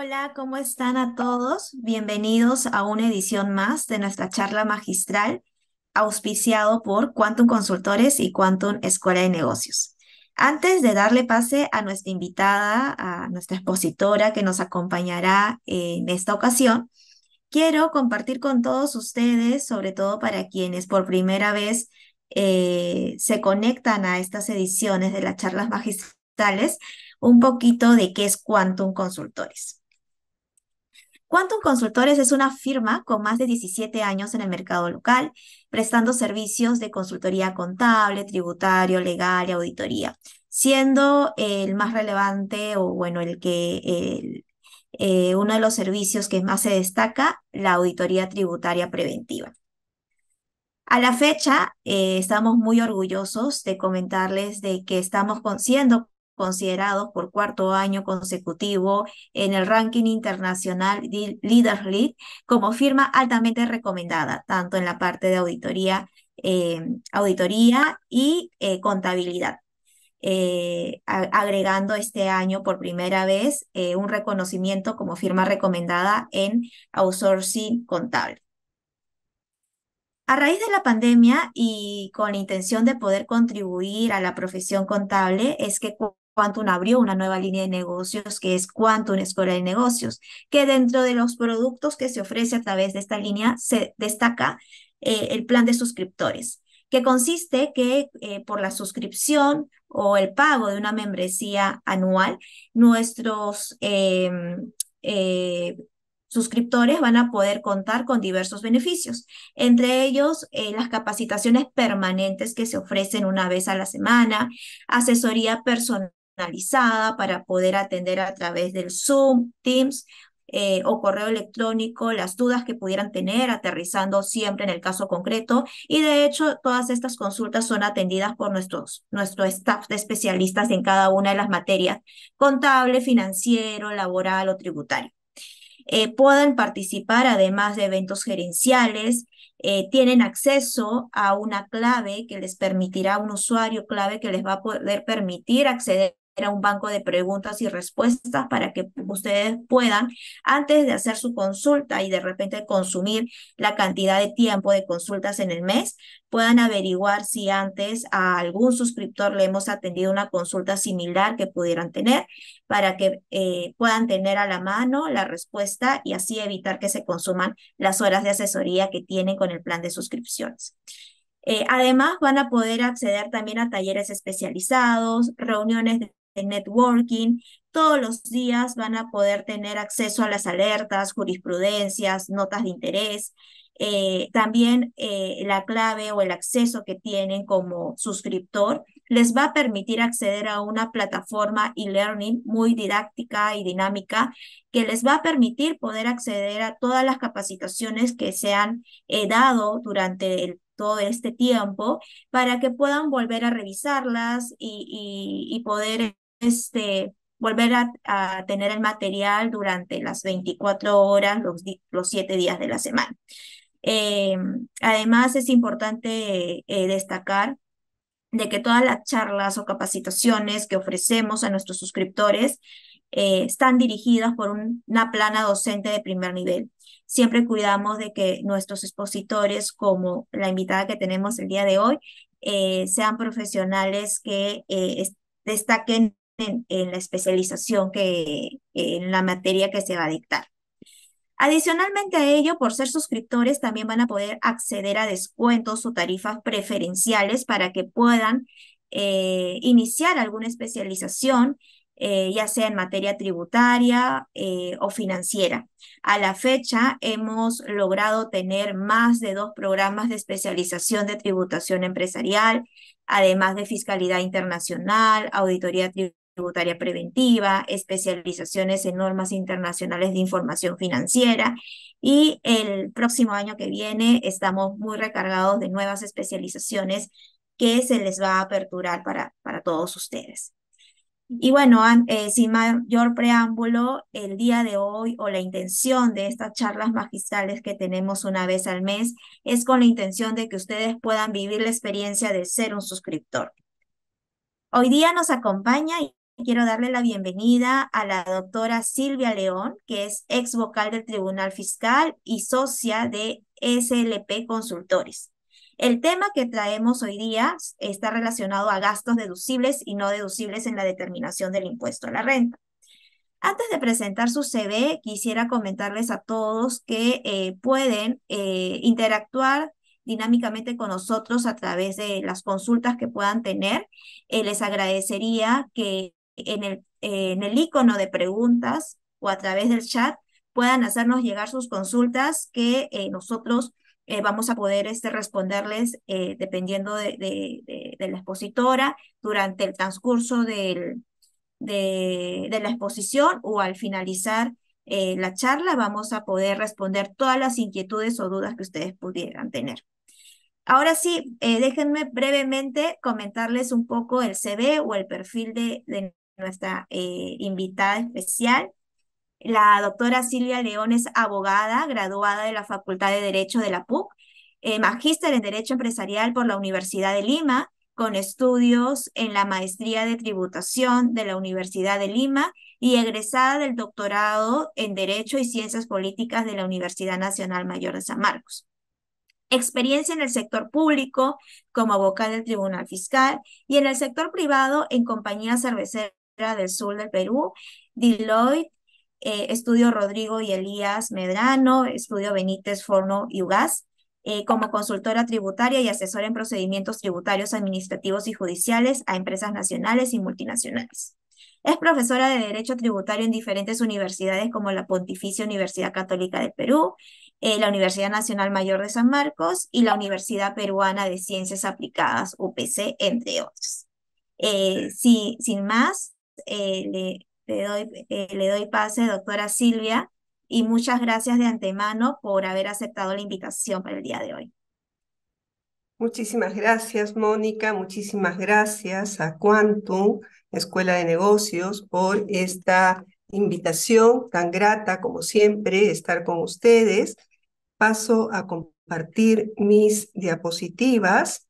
Hola, ¿cómo están a todos? Bienvenidos a una edición más de nuestra charla magistral auspiciado por Quantum Consultores y Quantum Escuela de Negocios. Antes de darle pase a nuestra invitada, a nuestra expositora que nos acompañará en esta ocasión, quiero compartir con todos ustedes, sobre todo para quienes por primera vez eh, se conectan a estas ediciones de las charlas magistrales, un poquito de qué es Quantum Consultores. Quantum Consultores es una firma con más de 17 años en el mercado local, prestando servicios de consultoría contable, tributario, legal y auditoría, siendo el más relevante o bueno, el que eh, uno de los servicios que más se destaca, la auditoría tributaria preventiva. A la fecha, eh, estamos muy orgullosos de comentarles de que estamos siendo considerados por cuarto año consecutivo en el ranking internacional Leader League como firma altamente recomendada, tanto en la parte de auditoría, eh, auditoría y eh, contabilidad. Eh, agregando este año por primera vez un reconocimiento como firma recomendada en outsourcing contable. A raíz de la pandemia y con la intención de poder contribuir a la profesión contable, es que Quantum abrió una nueva línea de negocios que es Quantum Escuela de Negocios, que dentro de los productos que se ofrece a través de esta línea se destaca eh, el plan de suscriptores, que consiste que eh, por la suscripción o el pago de una membresía anual, nuestros em, eh, suscriptores van a poder contar con diversos beneficios, entre ellos las capacitaciones permanentes que se ofrecen una vez a la semana, asesoría personal para poder atender a través del Zoom, Teams eh, o correo electrónico las dudas que pudieran tener, aterrizando siempre en el caso concreto. Y de hecho, todas estas consultas son atendidas por nuestros, nuestro staff de especialistas en cada una de las materias, contable, financiero, laboral o tributario. Eh, pueden participar además de eventos gerenciales, eh, tienen acceso a una clave que les permitirá, un usuario clave que les va a poder permitir acceder era un banco de preguntas y respuestas para que ustedes puedan, antes de hacer su consulta y de repente consumir la cantidad de tiempo de consultas en el mes, puedan averiguar si antes a algún suscriptor le hemos atendido una consulta similar que pudieran tener para que eh, puedan tener a la mano la respuesta y así evitar que se consuman las horas de asesoría que tienen con el plan de suscripciones. Eh, además, van a poder acceder también a talleres especializados, reuniones de networking. Todos los días van a poder tener acceso a las alertas, jurisprudencias, notas de interés. Eh, también eh, la clave o el acceso que tienen como suscriptor les va a permitir acceder a una plataforma e-learning muy didáctica y dinámica que les va a permitir poder acceder a todas las capacitaciones que se han eh, dado durante todo este tiempo para que puedan volver a revisarlas y, y poder este, volver a, tener el material durante las 24 horas, los, los 7 días de la semana. Eh, además, es importante eh, destacar de que todas las charlas o capacitaciones que ofrecemos a nuestros suscriptores eh, están dirigidas por una plana docente de primer nivel. Siempre cuidamos de que nuestros expositores, como la invitada que tenemos el día de hoy, sean profesionales que destaquen en, la especialización que, en la materia que se va a dictar. Adicionalmente a ello, por ser suscriptores, también van a poder acceder a descuentos o tarifas preferenciales para que puedan eh, iniciar alguna especialización, eh, ya sea en materia tributaria eh, o financiera. A la fecha, hemos logrado tener más de dos programas de especialización de tributación empresarial, además de fiscalidad internacional, auditoría tributaria tributaria preventiva, especializaciones en normas internacionales de información financiera y el próximo año que viene estamos muy recargados de nuevas especializaciones que se les va a aperturar para, para todos ustedes. Y bueno, eh, sin mayor preámbulo, el día de hoy o la intención de estas charlas magistrales que tenemos una vez al mes es con la intención de que ustedes puedan vivir la experiencia de ser un suscriptor. Hoy día nos acompaña quiero darle la bienvenida a la doctora Silvia León, que es ex vocal del Tribunal Fiscal y socia de SLP Consultores. El tema que traemos hoy día está relacionado a gastos deducibles y no deducibles en la determinación del impuesto a la renta. Antes de presentar su CV, quisiera comentarles a todos que eh, pueden eh, interactuar dinámicamente con nosotros a través de las consultas que puedan tener. Eh, les agradecería que en el, en el icono de preguntas o a través del chat puedan hacernos llegar sus consultas que nosotros vamos a poder este, responderles dependiendo de, de, de, la expositora durante el transcurso del, de, la exposición o al finalizar eh, la charla vamos a poder responder todas las inquietudes o dudas que ustedes pudieran tener. Ahora sí, eh, déjenme brevemente comentarles un poco el CV o el perfil de nuestra eh, invitada especial. La doctora Silvia León es abogada, graduada de la Facultad de Derecho de la PUC, magíster en Derecho Empresarial por la Universidad de Lima, con estudios en la maestría de tributación de la Universidad de Lima y egresada del doctorado en Derecho y Ciencias Políticas de la Universidad Nacional Mayor de San Marcos. Experiencia en el sector público como vocal del Tribunal Fiscal y en el sector privado en Compañía Cervecera del Sur del Perú, Deloitte, eh, Estudio Rodrigo y Elías Medrano, Estudio Benítez Forno y Ugas, eh, como consultora tributaria y asesora en procedimientos tributarios, administrativos y judiciales a empresas nacionales y multinacionales. Es profesora de Derecho Tributario en diferentes universidades como la Pontificia Universidad Católica de Perú, eh, la Universidad Nacional Mayor de San Marcos y la Universidad Peruana de Ciencias Aplicadas, UPC, entre otros. Eh, sin más, le, le, doy, le doy pase, doctora Silvia, y muchas gracias de antemano por haber aceptado la invitación para el día de hoy. Muchísimas gracias, Mónica. Muchísimas gracias a Quantum, Escuela de Negocios, por esta invitación tan grata, como siempre, estar con ustedes. Paso a compartir mis diapositivas.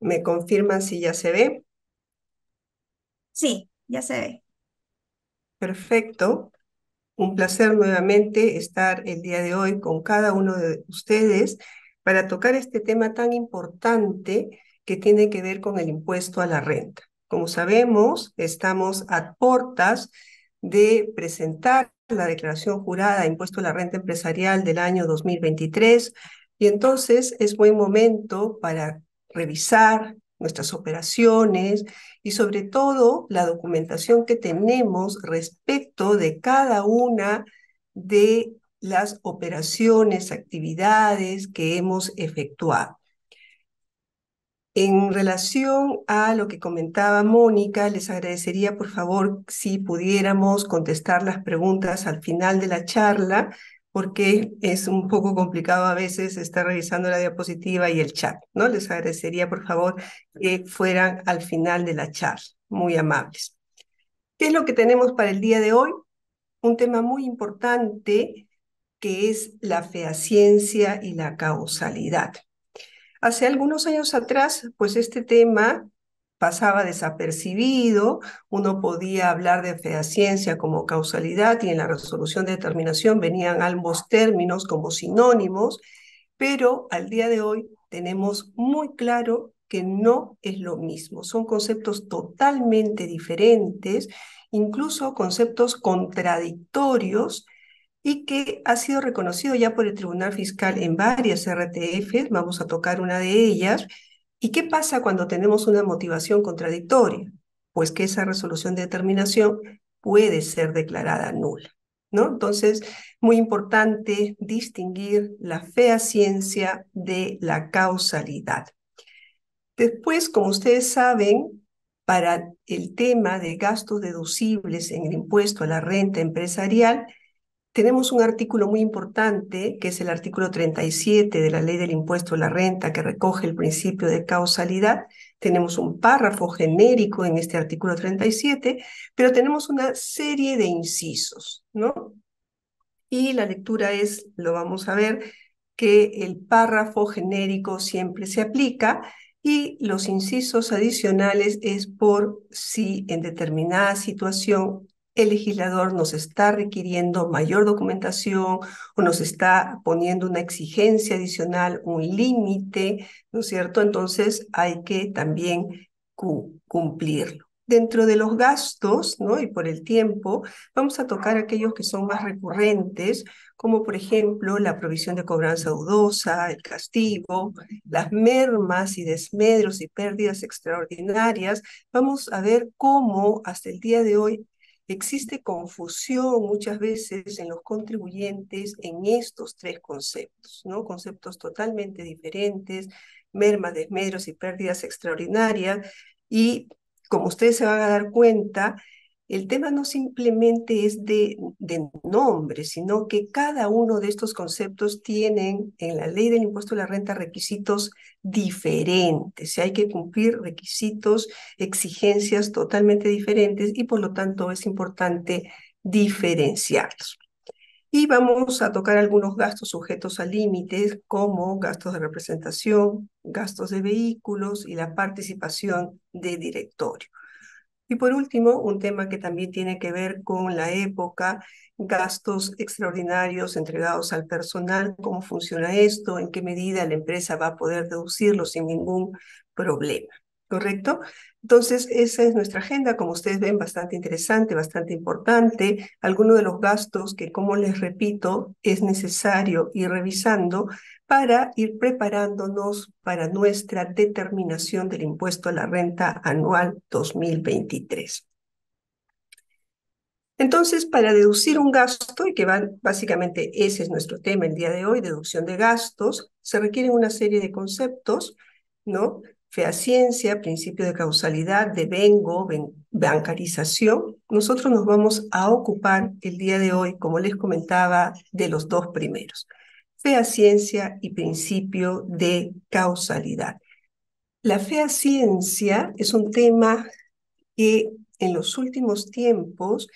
¿Me confirman si ya se ve? Sí, ya se ve. Perfecto. Un placer nuevamente estar el día de hoy con cada uno de ustedes para tocar este tema tan importante que tiene que ver con el impuesto a la renta. Como sabemos, estamos a portas de presentar la declaración jurada de impuesto a la renta empresarial del año 2023 y entonces es buen momento para revisar nuestras operaciones y sobre todo la documentación que tenemos respecto de cada una de las operaciones, actividades que hemos efectuado. En relación a lo que comentaba Mónica, les agradecería por favor si pudiéramos contestar las preguntas al final de la charla porque es un poco complicado a veces estar revisando la diapositiva y el chat, ¿no? Les agradecería, por favor, que fueran al final de la charla, muy amables. ¿Qué es lo que tenemos para el día de hoy? Un tema muy importante que es la fehaciencia y la causalidad. Hace algunos años atrás, pues este tema pasaba desapercibido, uno podía hablar de fehaciencia como causalidad y en la resolución de determinación venían ambos términos como sinónimos, pero al día de hoy tenemos muy claro que no es lo mismo, son conceptos totalmente diferentes, incluso conceptos contradictorios y que ha sido reconocido ya por el Tribunal Fiscal en varias RTF, vamos a tocar una de ellas, ¿Y qué pasa cuando tenemos una motivación contradictoria? Pues que esa resolución de determinación puede ser declarada nula. ¿no? Entonces, muy importante distinguir la fehaciencia de la causalidad. Después, como ustedes saben, para el tema de gastos deducibles en el impuesto a la renta empresarial, tenemos un artículo muy importante, que es el artículo 37 de la Ley del Impuesto a la Renta, que recoge el principio de causalidad. Tenemos un párrafo genérico en este artículo 37, pero tenemos una serie de incisos, ¿no? Y la lectura es, lo vamos a ver, que el párrafo genérico siempre se aplica Y los incisos adicionales es por si en determinada situación el legislador nos está requiriendo mayor documentación o nos está poniendo una exigencia adicional, un límite, ¿no es cierto? Entonces hay que también cumplirlo. Dentro de los gastos, ¿no? Y por el tiempo, vamos a tocar aquellos que son más recurrentes, como por ejemplo la provisión de cobranza dudosa, el castigo, las mermas y desmedros y pérdidas extraordinarias. Vamos a ver cómo hasta el día de hoy Existe confusión muchas veces en los contribuyentes en estos tres conceptos, ¿no? Conceptos totalmente diferentes, mermas, desmedros y pérdidas extraordinarias. Y como ustedes se van a dar cuenta, el tema no simplemente es de, nombre, sino que cada uno de estos conceptos tienen en la ley del impuesto a la renta requisitos diferentes. hay que cumplir requisitos, exigencias totalmente diferentes y por lo tanto es importante diferenciarlos. Y vamos a tocar algunos gastos sujetos a límites como gastos de representación, gastos de vehículos y la participación de directorio. Y por último, un tema que también tiene que ver con la época, gastos extraordinarios entregados al personal, cómo funciona esto, en qué medida la empresa va a poder deducirlo sin ningún problema. ¿correcto? Entonces, esa es nuestra agenda, como ustedes ven, bastante interesante, bastante importante. Algunos de los gastos que, como les repito, es necesario ir revisando para ir preparándonos para nuestra determinación del impuesto a la renta anual 2023. Entonces, para deducir un gasto, y que básicamente ese es nuestro tema el día de hoy, deducción de gastos, se requieren una serie de conceptos, ¿no? Fehaciencia, principio de causalidad, de vengo, bancarización. Nosotros nos vamos a ocupar el día de hoy, como les comentaba, de los dos primeros. Fehaciencia y principio de causalidad. La fehaciencia es un tema que en los últimos tiempos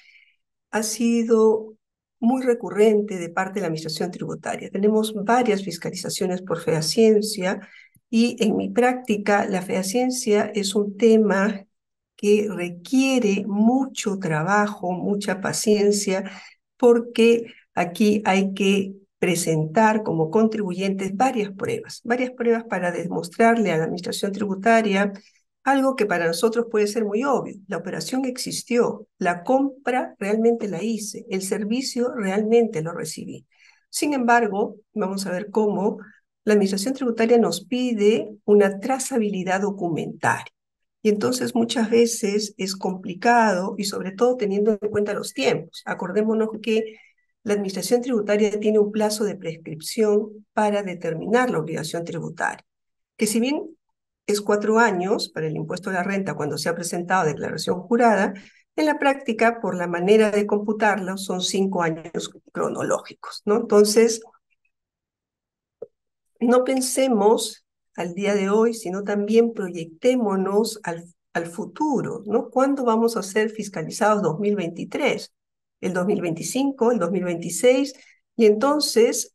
ha sido muy recurrente de parte de la Administración Tributaria. Tenemos varias fiscalizaciones por fehaciencia y en mi práctica, la fehaciencia es un tema que requiere mucho trabajo, mucha paciencia, porque aquí hay que presentar como contribuyentes varias pruebas, varias pruebas para demostrarle a la administración tributaria algo que para nosotros puede ser muy obvio. La operación existió, la compra realmente la hice, el servicio realmente lo recibí. Sin embargo, vamos a ver cómo la Administración Tributaria nos pide una trazabilidad documentaria. Y entonces muchas veces es complicado y sobre todo teniendo en cuenta los tiempos. Acordémonos que la Administración Tributaria tiene un plazo de prescripción para determinar la obligación tributaria, que si bien es cuatro años para el impuesto a la renta cuando se ha presentado declaración jurada, en la práctica, por la manera de computarlo, son cinco años cronológicos, ¿no? Entonces, no pensemos al día de hoy, sino también proyectémonos al, futuro, ¿no? ¿Cuándo vamos a ser fiscalizados 2023? ¿El 2025? ¿El 2026? Y entonces,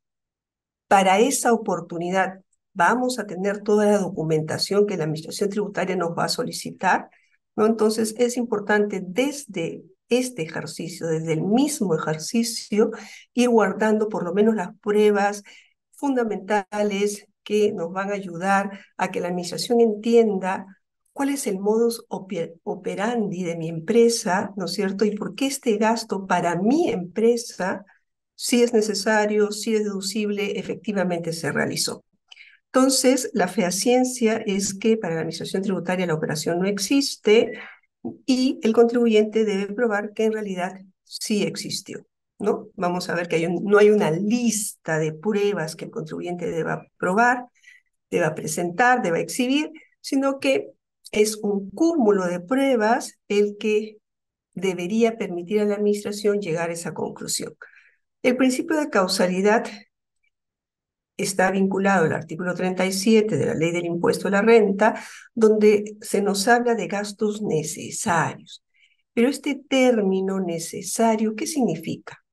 para esa oportunidad, vamos a tener toda la documentación que la Administración Tributaria nos va a solicitar, ¿no? Entonces, es importante desde este ejercicio, desde el mismo ejercicio, ir guardando por lo menos las pruebas fundamentales que nos van a ayudar a que la administración entienda cuál es el modus operandi de mi empresa, ¿no es cierto? Y por qué este gasto para mi empresa, si es necesario, si es deducible, efectivamente se realizó. Entonces, la fehaciencia es que para la administración tributaria la operación no existe y el contribuyente debe probar que en realidad sí existió. ¿No? Vamos a ver que no hay una lista de pruebas que el contribuyente deba probar, deba presentar, deba exhibir, sino que es un cúmulo de pruebas el que debería permitir a la administración llegar a esa conclusión. El principio de causalidad está vinculado al artículo 37 de la ley del impuesto a la renta, donde se nos habla de gastos necesarios. Pero este término necesario, ¿qué significa?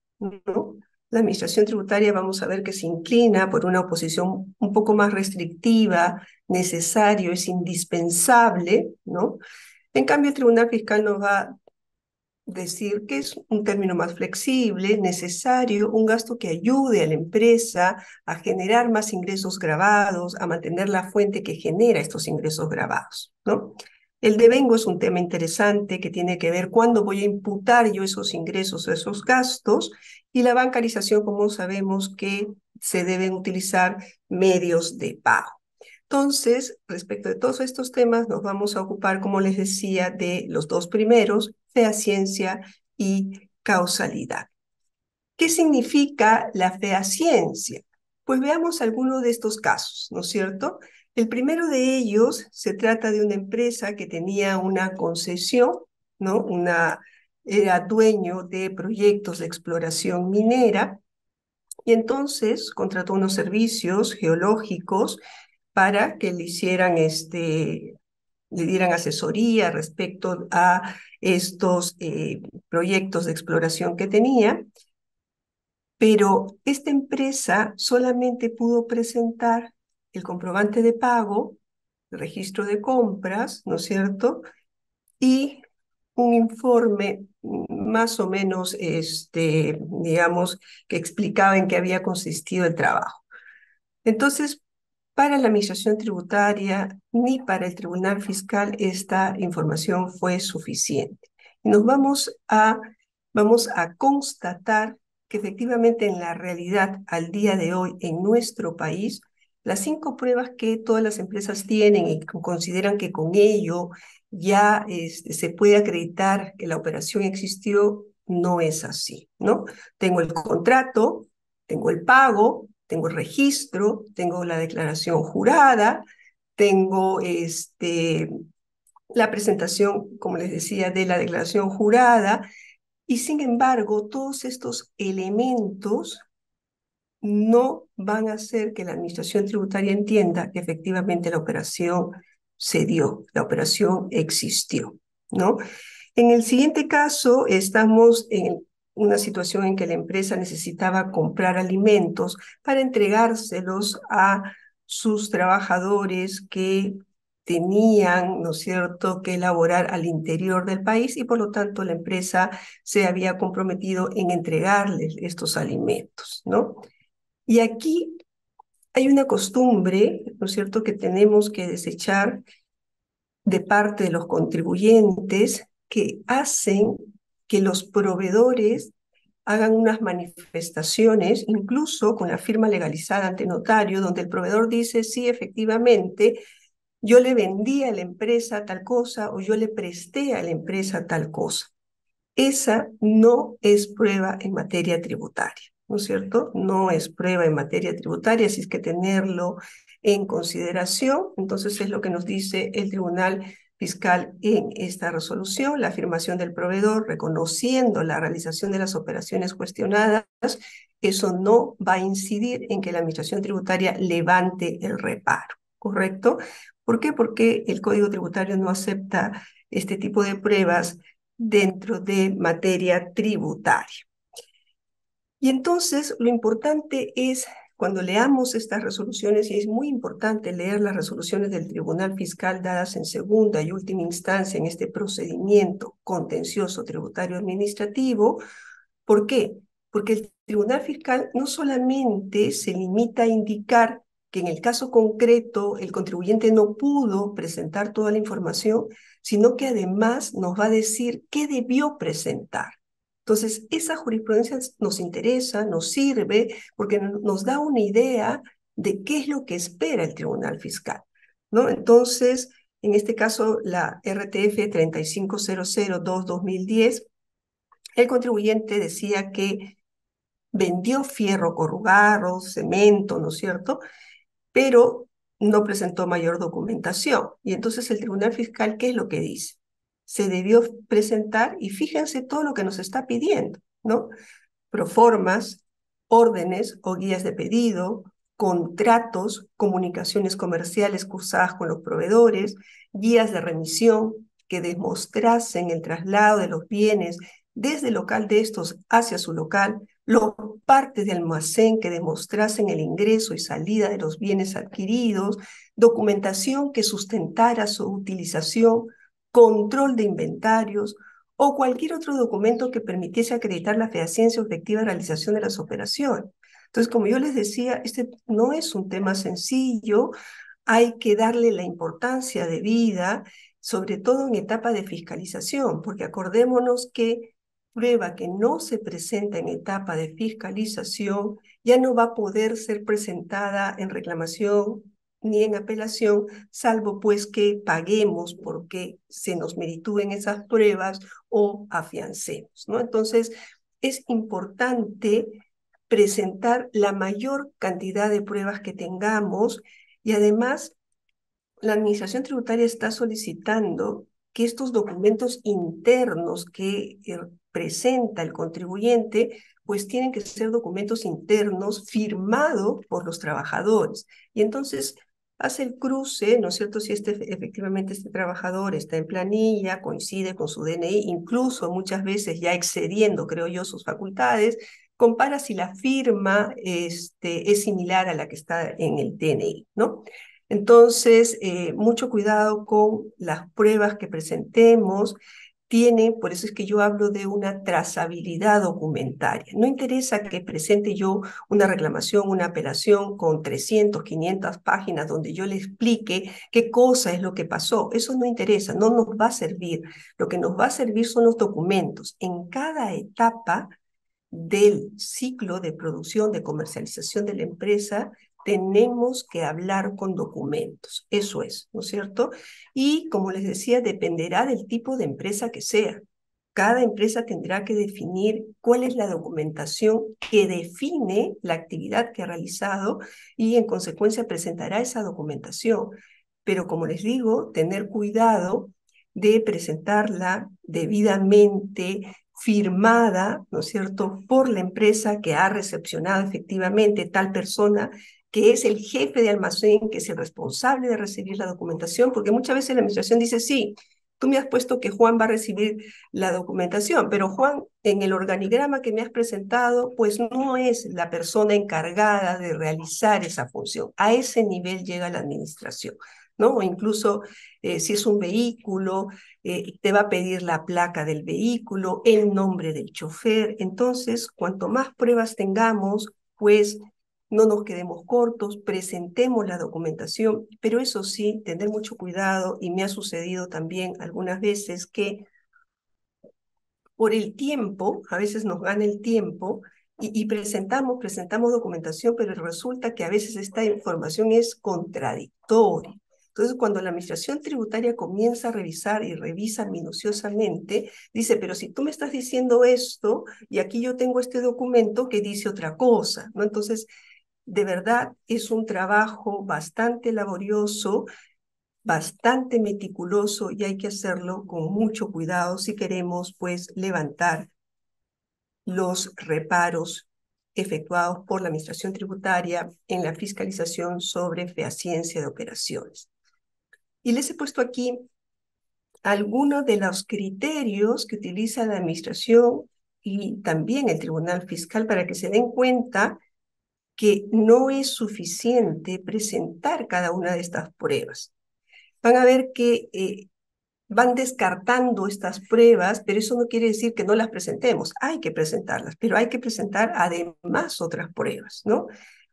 ¿No? la administración tributaria vamos a ver que se inclina por una oposición un poco más restrictiva, necesario, es indispensable, ¿no? En cambio, el Tribunal Fiscal nos va a decir que es un término más flexible, necesario, un gasto que ayude a la empresa a generar más ingresos grabados, a mantener la fuente que genera estos ingresos grabados, ¿no? El devengo es un tema interesante que tiene que ver cuándo voy a imputar yo esos ingresos o esos gastos y la bancarización, como sabemos que se deben utilizar medios de pago. Entonces, respecto de todos estos temas, nos vamos a ocupar, como les decía, de los dos primeros, fehaciencia y causalidad. ¿Qué significa la fehaciencia? Pues veamos algunos de estos casos, ¿no es cierto? El primero de ellos se trata de una empresa que tenía una concesión, ¿no? Una, era dueño de proyectos de exploración minera y entonces contrató unos servicios geológicos para que le hicieran este, dieran asesoría respecto a estos eh, proyectos de exploración que tenía, pero esta empresa solamente pudo presentar el comprobante de pago, el registro de compras, ¿no es cierto? Y un informe más o menos, este, digamos, que explicaba en qué había consistido el trabajo. Entonces, para la Administración Tributaria ni para el Tribunal Fiscal esta información fue suficiente. Y nos vamos a, vamos a constatar que efectivamente en la realidad al día de hoy en nuestro país las cinco pruebas que todas las empresas tienen y consideran que con ello ya este, se puede acreditar que la operación existió, no es así, ¿no? Tengo el contrato, tengo el pago, tengo el registro, tengo la declaración jurada, tengo este, la presentación, como les decía, de la declaración jurada, y sin embargo, todos estos elementos no van a hacer que la administración tributaria entienda que efectivamente la operación se dio, la operación existió, ¿no? En el siguiente caso, estamos en una situación en que la empresa necesitaba comprar alimentos para entregárselos a sus trabajadores que tenían, ¿no es cierto?, que elaborar al interior del país y por lo tanto la empresa se había comprometido en entregarles estos alimentos, ¿no? Y aquí hay una costumbre, ¿no es cierto?, que tenemos que desechar de parte de los contribuyentes que hacen que los proveedores hagan unas manifestaciones, incluso con la firma legalizada ante notario, donde el proveedor dice, sí, efectivamente, yo le vendí a la empresa tal cosa o yo le presté a la empresa tal cosa. Esa no es prueba en materia tributaria. ¿No es cierto? No es prueba en materia tributaria, así es que tenerlo en consideración. Entonces es lo que nos dice el Tribunal Fiscal en esta resolución, la afirmación del proveedor reconociendo la realización de las operaciones cuestionadas, eso no va a incidir en que la Administración Tributaria levante el reparo, ¿correcto? ¿Por qué? Porque el Código Tributario no acepta este tipo de pruebas dentro de materia tributaria. Y entonces lo importante es, cuando leamos estas resoluciones, y es muy importante leer las resoluciones del Tribunal Fiscal dadas en segunda y última instancia en este procedimiento contencioso tributario administrativo, ¿por qué? Porque el Tribunal Fiscal no solamente se limita a indicar que en el caso concreto el contribuyente no pudo presentar toda la información, sino que además nos va a decir qué debió presentar. Entonces, esa jurisprudencia nos interesa, nos sirve, porque nos da una idea de qué es lo que espera el Tribunal Fiscal. ¿no? Entonces, en este caso, la RTF 3500-2010, el contribuyente decía que vendió fierro corrugado, cemento, ¿no es cierto? Pero no presentó mayor documentación. Y entonces el Tribunal Fiscal, ¿qué es lo que dice? Se debió presentar y fíjense todo lo que nos está pidiendo, ¿no? Proformas, órdenes o guías de pedido, contratos, comunicaciones comerciales cursadas con los proveedores, guías de remisión que demostrasen el traslado de los bienes desde el local de estos hacia su local, los partes de almacén que demostrasen el ingreso y salida de los bienes adquiridos, documentación que sustentara su utilización, control de inventarios o cualquier otro documento que permitiese acreditar la fehaciencia o efectiva realización de las operaciones. Entonces, como yo les decía, este no es un tema sencillo, hay que darle la importancia de vida, sobre todo en etapa de fiscalización, porque acordémonos que prueba que no se presenta en etapa de fiscalización ya no va a poder ser presentada en reclamación ni en apelación, salvo pues que paguemos porque se nos meritúen esas pruebas o afiancemos, ¿no? Entonces, es importante presentar la mayor cantidad de pruebas que tengamos y además la Administración Tributaria está solicitando que estos documentos internos que eh, presenta el contribuyente, pues tienen que ser documentos internos firmados por los trabajadores. Y entonces hace el cruce, ¿no es cierto? Si este, efectivamente este trabajador está en planilla, coincide con su DNI, incluso muchas veces ya excediendo, creo yo, sus facultades, compara si la firma este, es similar a la que está en el DNI, ¿no? Entonces, eh, mucho cuidado con las pruebas que presentemos. Tienen, por eso es que yo hablo de una trazabilidad documentaria. No interesa que presente yo una reclamación, una apelación con 300, 500 páginas donde yo le explique qué cosa es lo que pasó. Eso no interesa, no nos va a servir. Lo que nos va a servir son los documentos. En cada etapa del ciclo de producción, de comercialización de la empresa, tenemos que hablar con documentos. Eso es, ¿no es cierto? Y como les decía, dependerá del tipo de empresa que sea. Cada empresa tendrá que definir cuál es la documentación que define la actividad que ha realizado y en consecuencia presentará esa documentación. Pero como les digo, tener cuidado de presentarla debidamente firmada, ¿no es cierto?, por la empresa que ha recepcionado efectivamente tal persona que es el jefe de almacén, que es el responsable de recibir la documentación, porque muchas veces la administración dice, sí, tú me has puesto que Juan va a recibir la documentación, pero Juan, en el organigrama que me has presentado, pues no es la persona encargada de realizar esa función. A ese nivel llega la administración. ¿no? O incluso eh, si es un vehículo, eh, te va a pedir la placa del vehículo, el nombre del chofer. Entonces, cuanto más pruebas tengamos, pues no nos quedemos cortos, presentemos la documentación, pero eso sí, tener mucho cuidado y me ha sucedido también algunas veces que por el tiempo, a veces nos gana el tiempo y, presentamos, presentamos documentación, pero resulta que a veces esta información es contradictoria. Entonces, cuando la administración tributaria comienza a revisar y revisa minuciosamente, dice, pero si tú me estás diciendo esto y aquí yo tengo este documento que dice otra cosa, ¿no? Entonces, de verdad es un trabajo bastante laborioso, bastante meticuloso y hay que hacerlo con mucho cuidado si queremos pues levantar los reparos efectuados por la Administración Tributaria en la fiscalización sobre fehaciencia de operaciones. Y les he puesto aquí algunos de los criterios que utiliza la Administración y también el Tribunal Fiscal para que se den cuenta que no es suficiente presentar cada una de estas pruebas. Van a ver que eh, van descartando estas pruebas, pero eso no quiere decir que no las presentemos. Hay que presentarlas, pero hay que presentar además otras pruebas, ¿no?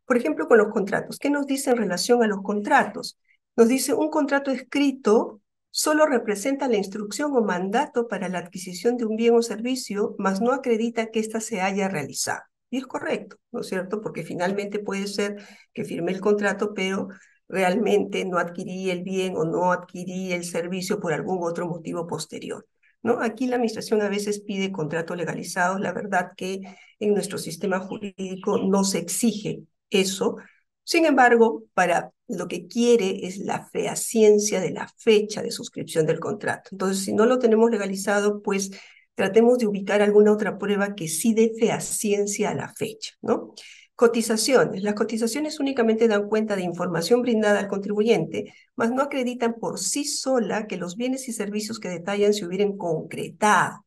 Por ejemplo, con los contratos. ¿Qué nos dice en relación a los contratos? Nos dice un contrato escrito solo representa la instrucción o mandato para la adquisición de un bien o servicio, mas no acredita que ésta se haya realizado. Y es correcto, ¿no es cierto? Porque finalmente puede ser que firme el contrato, pero realmente no adquirí el bien o no adquirí el servicio por algún otro motivo posterior. ¿no? Aquí la administración a veces pide contratos legalizados. La verdad que en nuestro sistema jurídico no se exige eso. Sin embargo, para lo que quiere es la fehaciencia de la fecha de suscripción del contrato. Entonces, si no lo tenemos legalizado, pues tratemos de ubicar alguna otra prueba que sí dé ciencia a la fecha, ¿no? Cotizaciones. Las cotizaciones únicamente dan cuenta de información brindada al contribuyente, mas no acreditan por sí sola que los bienes y servicios que detallan se hubieran concretado.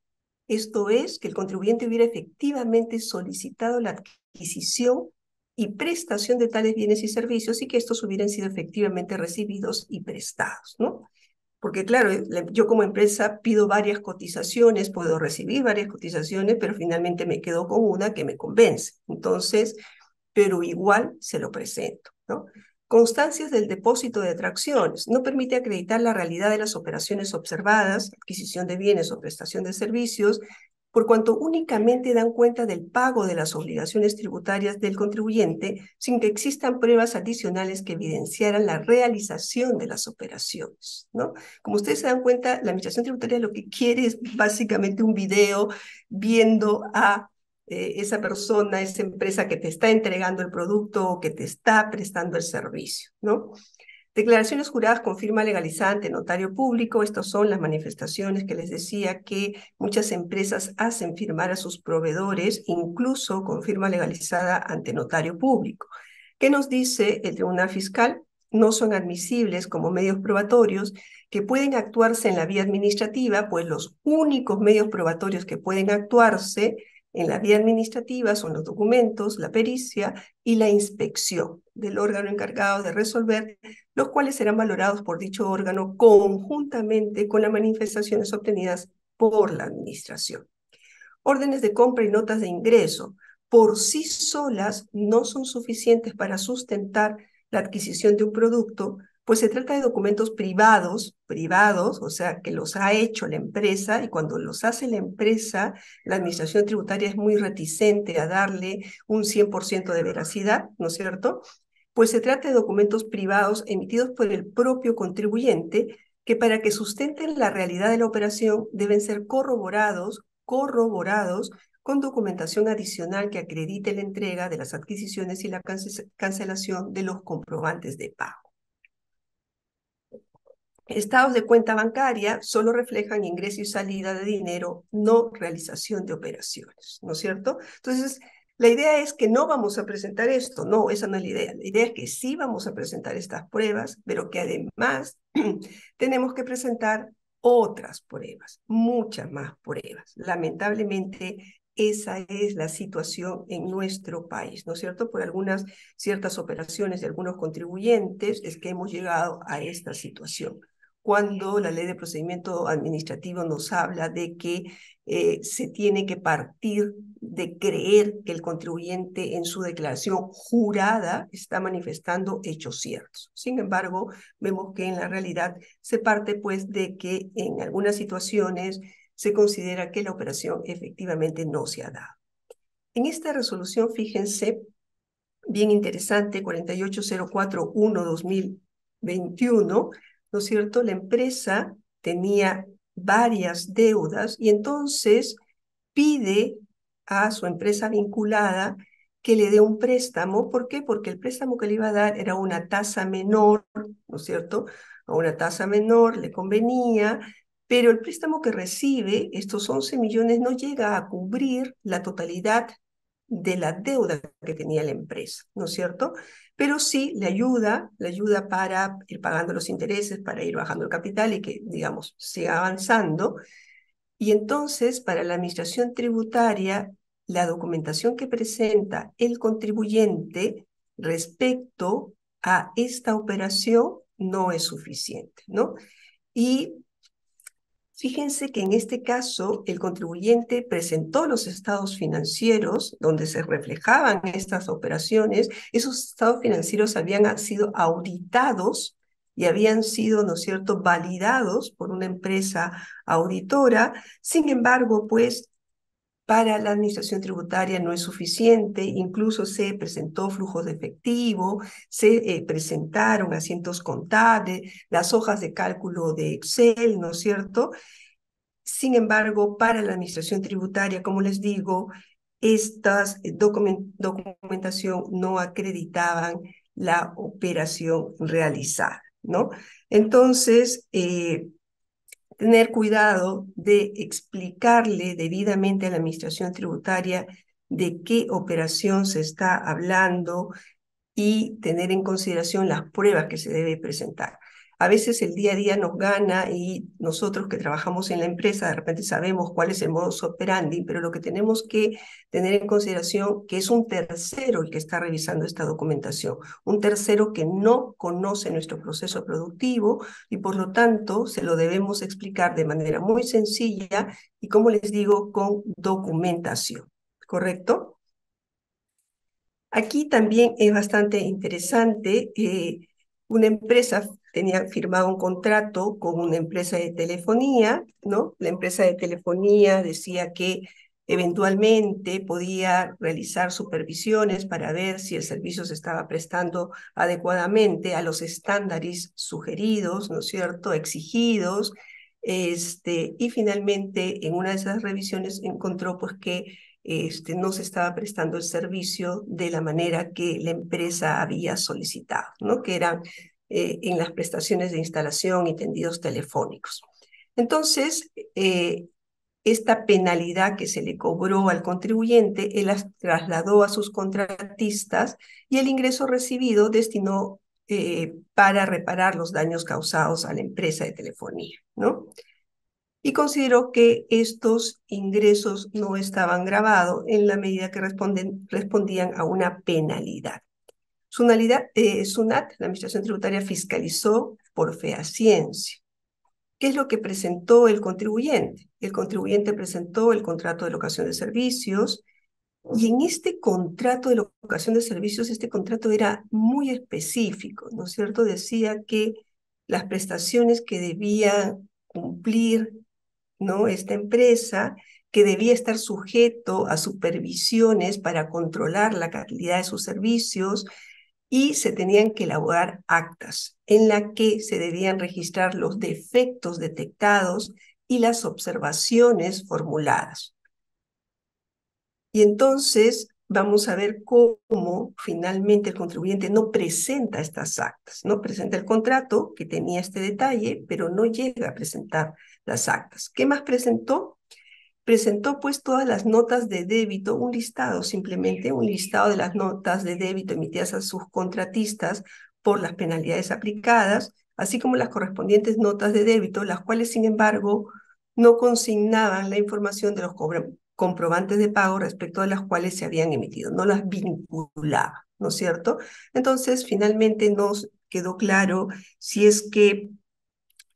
Esto es, que el contribuyente hubiera efectivamente solicitado la adquisición y prestación de tales bienes y servicios y que estos hubieran sido efectivamente recibidos y prestados, ¿no? Porque claro, yo como empresa pido varias cotizaciones, puedo recibir varias cotizaciones, pero finalmente me quedo con una que me convence. Entonces, pero igual se lo presento, ¿no? Constancias del depósito de atracciones. No permite acreditar la realidad de las operaciones observadas, adquisición de bienes o prestación de servicios, por cuanto únicamente dan cuenta del pago de las obligaciones tributarias del contribuyente sin que existan pruebas adicionales que evidenciaran la realización de las operaciones. Como ustedes se dan cuenta, la Administración Tributaria lo que quiere es básicamente un video viendo a eh, esa persona, esa empresa que te está entregando el producto o que te está prestando el servicio. Declaraciones juradas con firma legalizada ante notario público. Estas son las manifestaciones que les decía que muchas empresas hacen firmar a sus proveedores, incluso con firma legalizada ante notario público. ¿Qué nos dice el Tribunal Fiscal? No son admisibles como medios probatorios que pueden actuarse en la vía administrativa, pues los únicos medios probatorios que pueden actuarse en la vía administrativa son los documentos, la pericia y la inspección del órgano encargado de resolver, los cuales serán valorados por dicho órgano conjuntamente con las manifestaciones obtenidas por la administración. Órdenes de compra y notas de ingreso por sí solas no son suficientes para sustentar la adquisición de un producto, pues se trata de documentos privados, privados, o sea, que los ha hecho la empresa y cuando los hace la empresa, la administración tributaria es muy reticente a darle un 100% de veracidad, ¿no es cierto? Pues se trata de documentos privados emitidos por el propio contribuyente que para que sustenten la realidad de la operación deben ser corroborados, corroborados con documentación adicional que acredite la entrega de las adquisiciones y la cancelación de los comprobantes de pago. Estados de cuenta bancaria solo reflejan ingreso y salida de dinero, no realización de operaciones, ¿no es cierto? Entonces, la idea es que no vamos a presentar esto, no, esa no es la idea. La idea es que sí vamos a presentar estas pruebas, pero que además tenemos que presentar otras pruebas, muchas más pruebas. Lamentablemente, esa es la situación en nuestro país, ¿no es cierto? Por algunas ciertas operaciones de algunos contribuyentes es que hemos llegado a esta situación cuando la ley de procedimiento administrativo nos habla de que eh, se tiene que partir de creer que el contribuyente en su declaración jurada está manifestando hechos ciertos. Sin embargo, vemos que en la realidad se parte pues de que en algunas situaciones se considera que la operación efectivamente no se ha dado. En esta resolución, fíjense, bien interesante, 48041-2021, ¿no es cierto? La empresa tenía varias deudas y entonces pide a su empresa vinculada que le dé un préstamo. ¿Por qué? Porque el préstamo que le iba a dar era una tasa menor, ¿no es cierto? A una tasa menor le convenía, pero el préstamo que recibe, estos 11 millones, no llega a cubrir la totalidad de la deuda que tenía la empresa, ¿no es cierto? Pero sí le ayuda, le ayuda para ir pagando los intereses, para ir bajando el capital y que, digamos, siga avanzando. Y entonces, para la administración tributaria, la documentación que presenta el contribuyente respecto a esta operación no es suficiente, ¿no? Y Fíjense que en este caso el contribuyente presentó los estados financieros donde se reflejaban estas operaciones. Esos estados financieros habían sido auditados y habían sido, ¿no es cierto?, validados por una empresa auditora. Sin embargo, pues para la administración tributaria no es suficiente, incluso se presentó flujos de efectivo, se eh, presentaron asientos contables, las hojas de cálculo de Excel, ¿no es cierto? Sin embargo, para la administración tributaria, como les digo, estas eh, documentación no acreditaban la operación realizada, ¿no? Entonces, eh, tener cuidado de explicarle debidamente a la administración tributaria de qué operación se está hablando y tener en consideración las pruebas que se debe presentar. A veces el día a día nos gana y nosotros que trabajamos en la empresa de repente sabemos cuál es el modus operandi, pero lo que tenemos que tener en consideración que es un tercero el que está revisando esta documentación, un tercero que no conoce nuestro proceso productivo y por lo tanto se lo debemos explicar de manera muy sencilla y como les digo, con documentación, ¿correcto? Aquí también es bastante interesante. Eh, una empresa tenía firmado un contrato con una empresa de telefonía, ¿no? La empresa de telefonía decía que eventualmente podía realizar supervisiones para ver si el servicio se estaba prestando adecuadamente a los estándares sugeridos, ¿no es cierto?, exigidos, este, y finalmente en una de esas revisiones encontró pues que este, no se estaba prestando el servicio de la manera que la empresa había solicitado, ¿no? que eran eh, en las prestaciones de instalación y tendidos telefónicos. Entonces, eh, esta penalidad que se le cobró al contribuyente, él las trasladó a sus contratistas y el ingreso recibido destinó eh, para reparar los daños causados a la empresa de telefonía, ¿no? y consideró que estos ingresos no estaban grabados en la medida que respondían a una penalidad. Sunalidad, eh, SUNAT, la Administración Tributaria, fiscalizó por fehaciencia. ¿Qué es lo que presentó el contribuyente? El contribuyente presentó el contrato de locación de servicios y en este contrato de locación de servicios, este contrato era muy específico, ¿no es cierto? Decía que las prestaciones que debía cumplir ¿no? Esta empresa que debía estar sujeto a supervisiones para controlar la calidad de sus servicios y se tenían que elaborar actas en la que se debían registrar los defectos detectados y las observaciones formuladas. Y entonces vamos a ver cómo finalmente el contribuyente no presenta estas actas, no presenta el contrato que tenía este detalle, pero no llega a presentar las actas. ¿Qué más presentó? Presentó pues todas las notas de débito, un listado simplemente, un listado de las notas de débito emitidas a sus contratistas por las penalidades aplicadas, así como las correspondientes notas de débito, las cuales sin embargo no consignaban la información de los comprobantes de pago respecto a las cuales se habían emitido, no las vinculaba, ¿no es cierto? Entonces, finalmente nos quedó claro si es que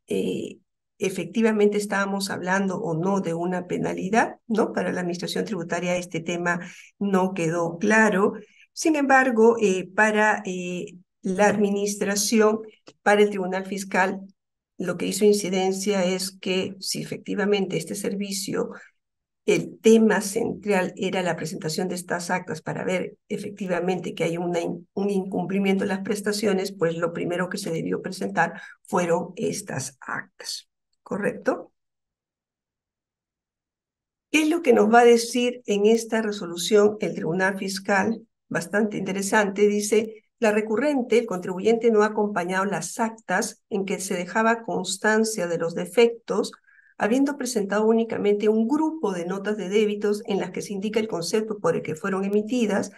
eh, efectivamente estábamos hablando o no de una penalidad, ¿no? Para la administración tributaria este tema no quedó claro. Sin embargo, eh, para eh, la administración, para el Tribunal Fiscal, lo que hizo incidencia es que si efectivamente este servicio, el tema central era la presentación de estas actas para ver efectivamente que hay un incumplimiento de las prestaciones, pues lo primero que se debió presentar fueron estas actas. ¿Correcto? ¿Qué es lo que nos va a decir en esta resolución el Tribunal Fiscal? Bastante interesante. Dice, la recurrente, el contribuyente no ha acompañado las actas en que se dejaba constancia de los defectos, habiendo presentado únicamente un grupo de notas de débitos en las que se indica el concepto por el que fueron emitidas,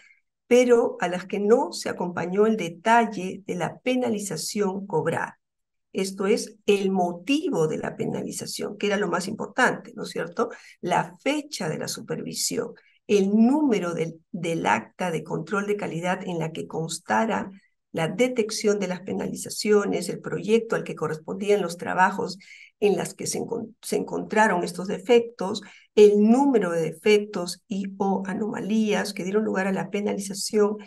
pero a las que no se acompañó el detalle de la penalización cobrada. Esto es el motivo de la penalización, que era lo más importante, ¿no es cierto? La fecha de la supervisión, el número del, acta de control de calidad en la que constara la detección de las penalizaciones, el proyecto al que correspondían los trabajos en las que se, se, encontraron estos defectos, el número de defectos y o anomalías que dieron lugar a la penalización,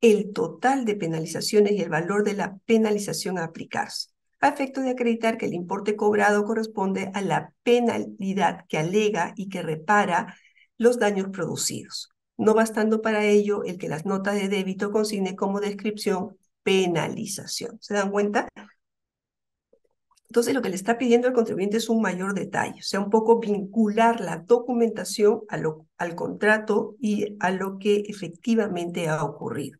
el total de penalizaciones y el valor de la penalización a aplicarse a efecto de acreditar que el importe cobrado corresponde a la penalidad que alega y que repara los daños producidos, no bastando para ello el que las notas de débito consigne como descripción penalización. ¿Se dan cuenta? Entonces, lo que le está pidiendo el contribuyente es un mayor detalle, o sea, un poco vincular la documentación al contrato y a lo que efectivamente ha ocurrido.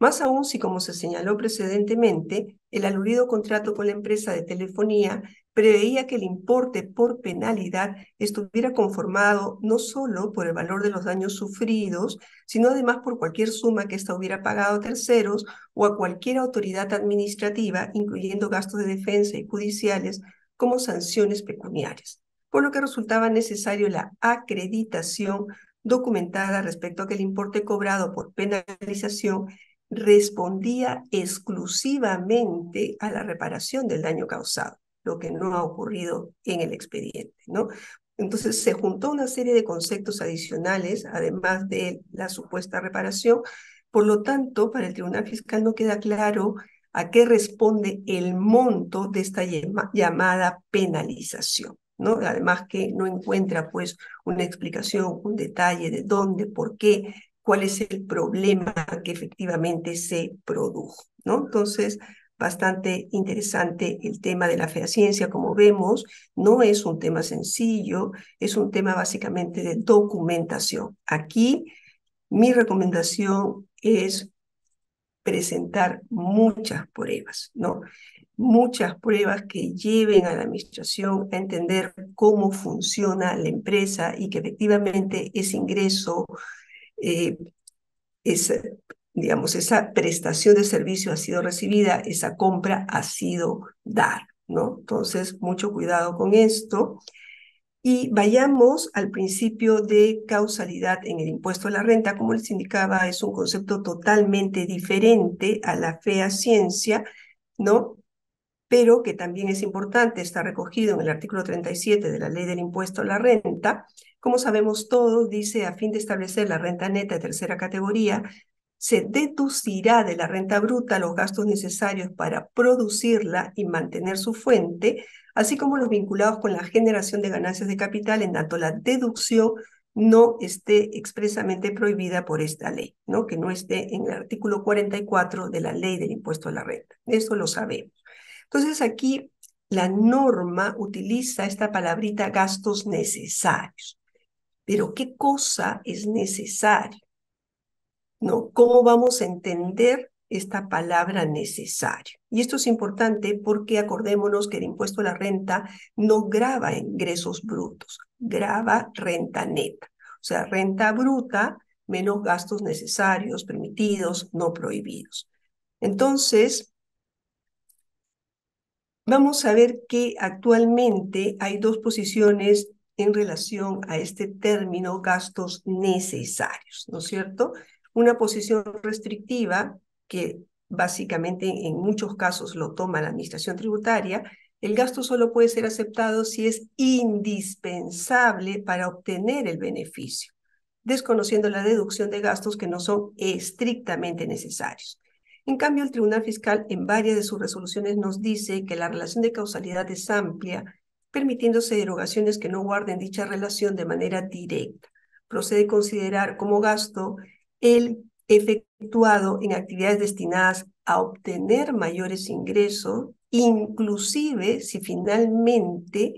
Más aún si, como se señaló precedentemente, el aludido contrato con la empresa de telefonía preveía que el importe por penalidad estuviera conformado no solo por el valor de los daños sufridos, sino además por cualquier suma que ésta hubiera pagado a terceros o a cualquier autoridad administrativa, incluyendo gastos de defensa y judiciales, como sanciones pecuniarias, por lo que resultaba necesario la acreditación documentada respecto a que el importe cobrado por penalización respondía exclusivamente a la reparación del daño causado lo que no ha ocurrido en el expediente, ¿no? Entonces se juntó una serie de conceptos adicionales, además de la supuesta reparación. Por lo tanto, para el Tribunal Fiscal no queda claro a qué responde el monto de esta llamada penalización, ¿no? Además que no encuentra pues una explicación, un detalle de dónde, por qué, cuál es el problema que efectivamente se produjo, ¿no? Entonces, bastante interesante el tema de la fehaciencia, como vemos, no es un tema sencillo, es un tema básicamente de documentación. Aquí mi recomendación es presentar muchas pruebas, ¿no? Muchas pruebas que lleven a la administración a entender cómo funciona la empresa y que efectivamente ese ingreso eh, es digamos, esa prestación de servicio ha sido recibida, esa compra ha sido dar, ¿no? Entonces, mucho cuidado con esto. Y vayamos al principio de causalidad en el impuesto a la renta. Como les indicaba, es un concepto totalmente diferente a la fea ciencia, ¿no? Pero que también es importante, está recogido en el artículo 37 de la ley del impuesto a la renta. Como sabemos todos, dice, a fin de establecer la renta neta de tercera categoría, se deducirá de la renta bruta los gastos necesarios para producirla y mantener su fuente, así como los vinculados con la generación de ganancias de capital, en tanto la deducción no esté expresamente prohibida por esta ley, ¿no? que no esté en el artículo 44 de la ley del impuesto a la renta. Eso lo sabemos. Entonces aquí la norma utiliza esta palabrita gastos necesarios. Pero ¿qué cosa es necesario? ¿no? ¿Cómo vamos a entender esta palabra necesario? Y esto es importante porque acordémonos que el impuesto a la renta no graba ingresos brutos, graba renta neta. O sea, renta bruta menos gastos necesarios, permitidos, no prohibidos. Entonces, vamos a ver que actualmente hay dos posiciones en relación a este término gastos necesarios, ¿no es cierto? una posición restrictiva que básicamente en muchos casos lo toma la administración tributaria, el gasto solo puede ser aceptado si es indispensable para obtener el beneficio, desconociendo la deducción de gastos que no son estrictamente necesarios. En cambio, el Tribunal Fiscal en varias de sus resoluciones nos dice que la relación de causalidad es amplia, permitiéndose derogaciones que no guarden dicha relación de manera directa. Procede considerar como gasto el efectuado en actividades destinadas a obtener mayores ingresos, inclusive si finalmente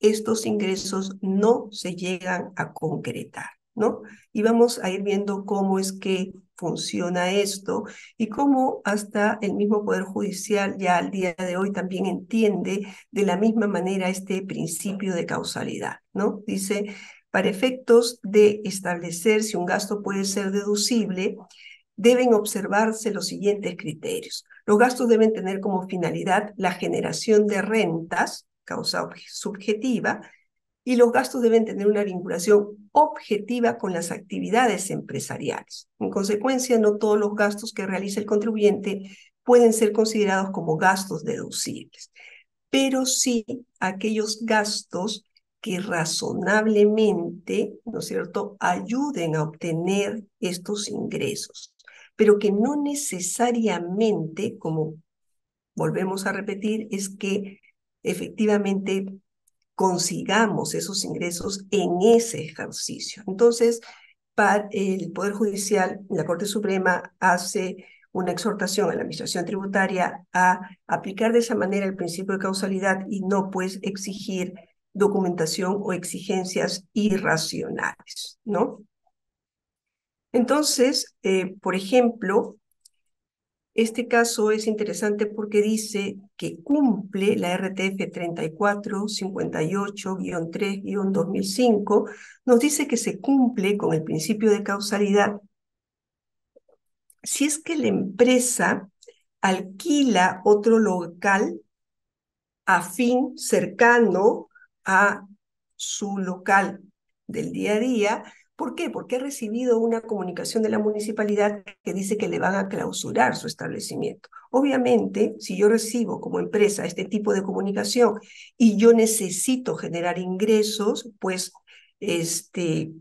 estos ingresos no se llegan a concretar, ¿no? Y vamos a ir viendo cómo es que funciona esto y cómo hasta el mismo Poder Judicial ya al día de hoy también entiende de la misma manera este principio de causalidad, ¿no? Dice, para efectos de establecer si un gasto puede ser deducible, deben observarse los siguientes criterios. Los gastos deben tener como finalidad la generación de rentas, causa subjetiva, y los gastos deben tener una vinculación objetiva con las actividades empresariales. En consecuencia, no todos los gastos que realiza el contribuyente pueden ser considerados como gastos deducibles, pero sí aquellos gastos que razonablemente, ¿no es cierto?, ayuden a obtener estos ingresos, pero que no necesariamente, como volvemos a repetir, es que efectivamente consigamos esos ingresos en ese ejercicio. Entonces, para el Poder Judicial, la Corte Suprema hace una exhortación a la Administración Tributaria a aplicar de esa manera el principio de causalidad y no pues exigir documentación o exigencias irracionales, ¿no? Entonces, eh, por ejemplo, Este caso es interesante porque dice que cumple la RTF 3458-3-2005, nos dice que se cumple con el principio de causalidad si es que la empresa alquila otro local afín, cercano a su local del día a día. ¿Por qué? Porque ha recibido una comunicación de la municipalidad que dice que le van a clausurar su establecimiento. Obviamente, si yo recibo como empresa este tipo de comunicación y yo necesito generar ingresos, pues este,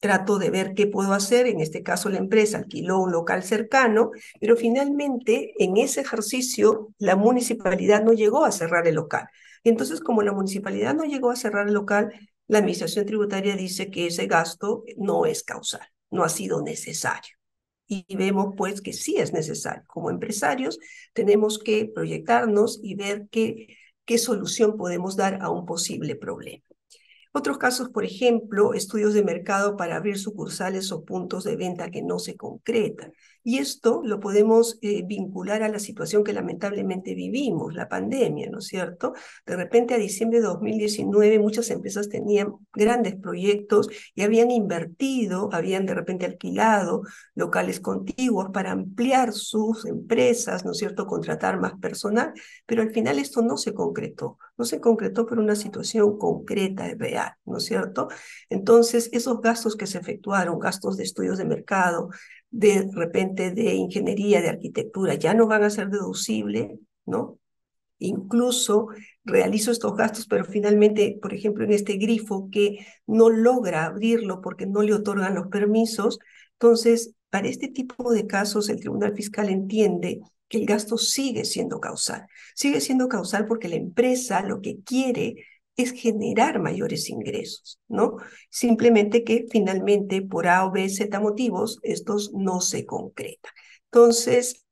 trato de ver qué puedo hacer. En este caso, la empresa alquiló un local cercano, pero finalmente en ese ejercicio la municipalidad no llegó a cerrar el local. Y entonces, como la municipalidad no llegó a cerrar el local, la administración tributaria dice que ese gasto no es causal, no ha sido necesario. Y vemos pues que sí es necesario. Como empresarios tenemos que proyectarnos y ver qué, qué solución podemos dar a un posible problema. Otros casos, por ejemplo, estudios de mercado para abrir sucursales o puntos de venta que no se concretan. Y esto lo podemos eh, vincular a la situación que lamentablemente vivimos, la pandemia, ¿no es cierto? De repente a diciembre de 2019 muchas empresas tenían grandes proyectos y habían invertido, habían de repente alquilado locales contiguos para ampliar sus empresas, ¿no es cierto? Contratar más personal, pero al final esto no se concretó, no se concretó por una situación concreta y real, ¿no es cierto? Entonces, esos gastos que se efectuaron, gastos de estudios de mercado, de repente de ingeniería, de arquitectura, ya no van a ser deducibles, ¿no? Incluso realizo estos gastos, pero finalmente, por ejemplo, en este grifo que no logra abrirlo porque no le otorgan los permisos, entonces, para este tipo de casos, el Tribunal Fiscal entiende que el gasto sigue siendo causal. Sigue siendo causal porque la empresa lo que quiere es generar mayores ingresos, ¿no? Simplemente que finalmente por A o B, Z motivos, estos no se concretan. Entonces,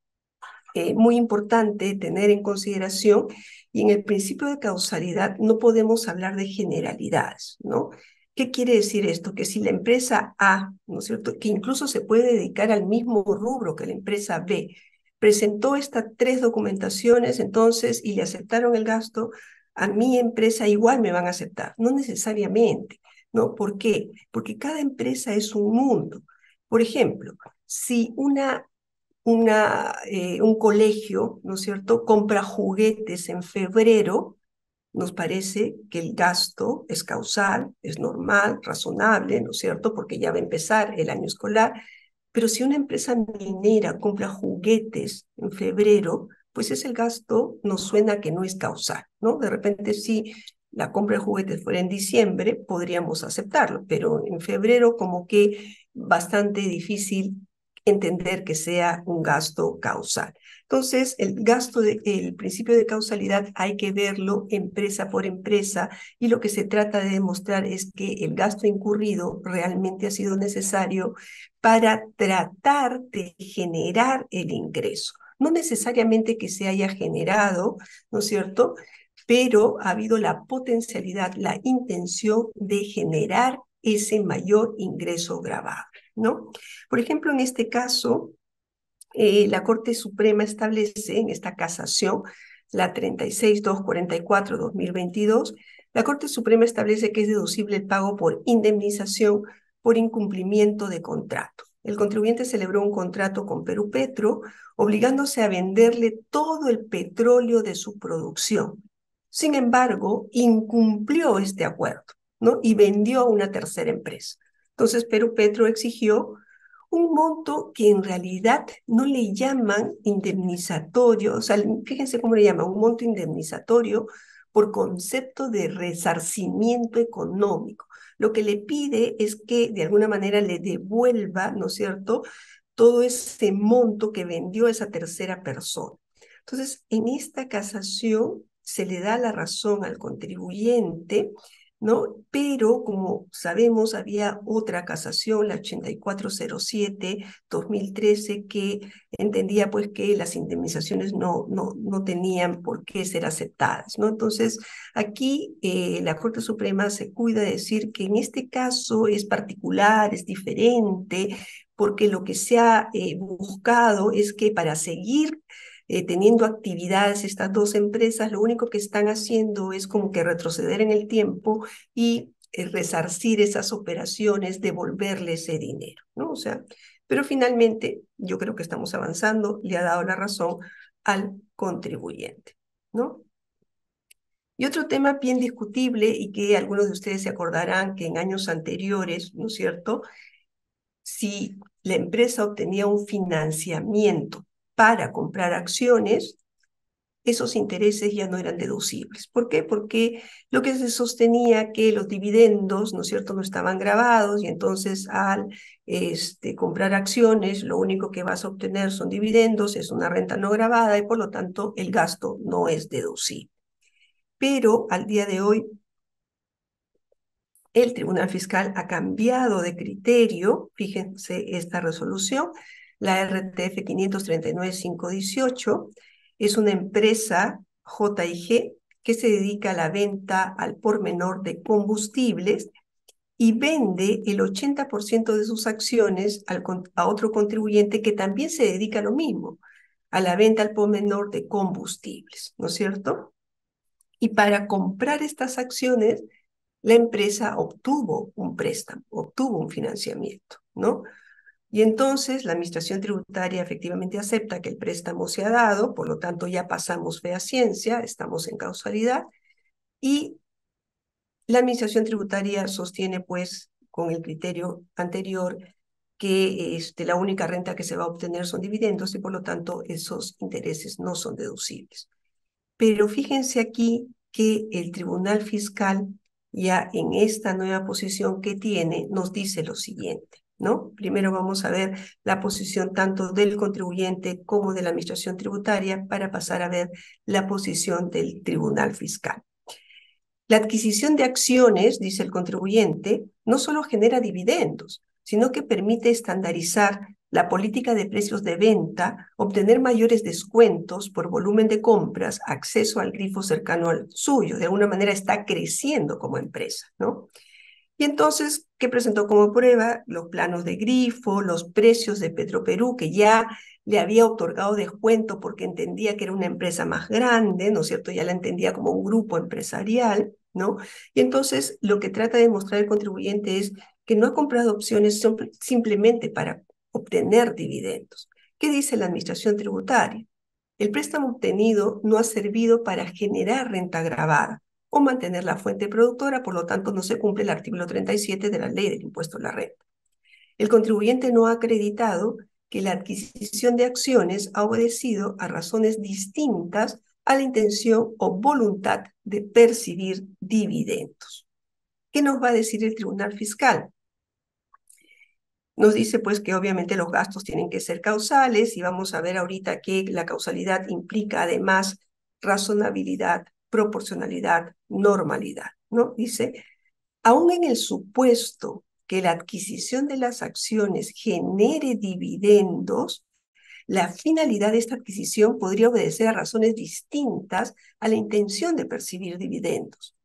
eh, muy importante tener en consideración, y en el principio de causalidad no podemos hablar de generalidades, ¿no? ¿Qué quiere decir esto? Que si la empresa A, ¿no es cierto?, que incluso se puede dedicar al mismo rubro que la empresa B, presentó estas tres documentaciones entonces y le aceptaron el gasto, a mi empresa igual me van a aceptar. No necesariamente, ¿no? ¿Por qué? Porque cada empresa es un mundo. Por ejemplo, si una, eh, un colegio, ¿no es cierto?, compra juguetes en febrero, nos parece que el gasto es causal, es normal, razonable, ¿no es cierto?, porque ya va a empezar el año escolar. Pero si una empresa minera compra juguetes en febrero, pues ese gasto nos suena que no es causal, ¿no? De repente si la compra de juguetes fuera en diciembre, podríamos aceptarlo, pero en febrero como que bastante difícil entender que sea un gasto causal. Entonces, el gasto, de, el principio de causalidad hay que verlo empresa por empresa y lo que se trata de demostrar es que el gasto incurrido realmente ha sido necesario para tratar de generar el ingreso no necesariamente que se haya generado, ¿no es cierto? Pero ha habido la potencialidad, la intención de generar ese mayor ingreso grabado, ¿no? Por ejemplo, en este caso, eh, la Corte Suprema establece en esta casación, la 36244-2022, la Corte Suprema establece que es deducible el pago por indemnización por incumplimiento de contrato el contribuyente celebró un contrato con Perú Petro, obligándose a venderle todo el petróleo de su producción. Sin embargo, incumplió este acuerdo ¿no? y vendió a una tercera empresa. Entonces, Perú Petro exigió un monto que en realidad no le llaman indemnizatorio, o sea, fíjense cómo le llaman, un monto indemnizatorio por concepto de resarcimiento económico lo que le pide es que de alguna manera le devuelva, ¿no es cierto?, todo ese monto que vendió esa tercera persona. Entonces, en esta casación se le da la razón al contribuyente ¿no? Pero como sabemos, había otra casación, la 8407-2013, que entendía pues que las indemnizaciones no, no, no tenían por qué ser aceptadas, ¿no? Entonces, aquí eh, la Corte Suprema se cuida de decir que en este caso es particular, es diferente, porque lo que se ha eh, buscado es que para seguir eh, teniendo actividades estas dos empresas, lo único que están haciendo es como que retroceder en el tiempo y eh, resarcir esas operaciones, devolverle ese dinero, ¿no? O sea, pero finalmente yo creo que estamos avanzando, le ha dado la razón al contribuyente, ¿no? Y otro tema bien discutible y que algunos de ustedes se acordarán que en años anteriores, ¿no es cierto? Si la empresa obtenía un financiamiento para comprar acciones, esos intereses ya no eran deducibles. ¿Por qué? Porque lo que se sostenía que los dividendos, ¿no es cierto?, no estaban grabados y entonces al este, comprar acciones, lo único que vas a obtener son dividendos, es una renta no grabada y por lo tanto el gasto no es deducible. Pero al día de hoy, el Tribunal Fiscal ha cambiado de criterio, fíjense esta resolución, la RTF 539-518, es una empresa JIG que se dedica a la venta al por menor de combustibles y vende el 80% de sus acciones a otro contribuyente que también se dedica a lo mismo, a la venta al por menor de combustibles, ¿no es cierto? Y para comprar estas acciones, la empresa obtuvo un préstamo, obtuvo un financiamiento, ¿no? Y entonces la Administración Tributaria efectivamente acepta que el préstamo se ha dado, por lo tanto ya pasamos fe a ciencia, estamos en causalidad, y la Administración Tributaria sostiene pues con el criterio anterior que este, la única renta que se va a obtener son dividendos y por lo tanto esos intereses no son deducibles. Pero fíjense aquí que el Tribunal Fiscal ya en esta nueva posición que tiene nos dice lo siguiente. Primero vamos a ver la posición tanto del contribuyente como de la administración tributaria para pasar a ver la posición del tribunal fiscal. La adquisición de acciones, dice el contribuyente, no solo genera dividendos, sino que permite estandarizar la política de precios de venta, obtener mayores descuentos por volumen de compras, acceso al grifo cercano al suyo. De alguna manera está creciendo como empresa, ¿no? Y entonces, ¿qué presentó como prueba? Los planos de grifo, los precios de Petroperú, que ya le había otorgado descuento porque entendía que era una empresa más grande, ¿no es cierto? Ya la entendía como un grupo empresarial, ¿no? Y entonces lo que trata de mostrar el contribuyente es que no ha comprado opciones simplemente para obtener dividendos. ¿Qué dice la administración tributaria? El préstamo obtenido no ha servido para generar renta grabada, o mantener la fuente productora, por lo tanto no se cumple el artículo 37 de la ley del impuesto a la renta. El contribuyente no ha acreditado que la adquisición de acciones ha obedecido a razones distintas a la intención o voluntad de percibir dividendos. ¿Qué nos va a decir el Tribunal Fiscal? Nos dice pues que obviamente los gastos tienen que ser causales y vamos a ver ahorita que la causalidad implica además razonabilidad, proporcionalidad, normalidad, ¿no? Dice, aún en el supuesto que la adquisición de las acciones genere dividendos, la finalidad de esta adquisición podría obedecer a razones distintas a la intención de percibir dividendos.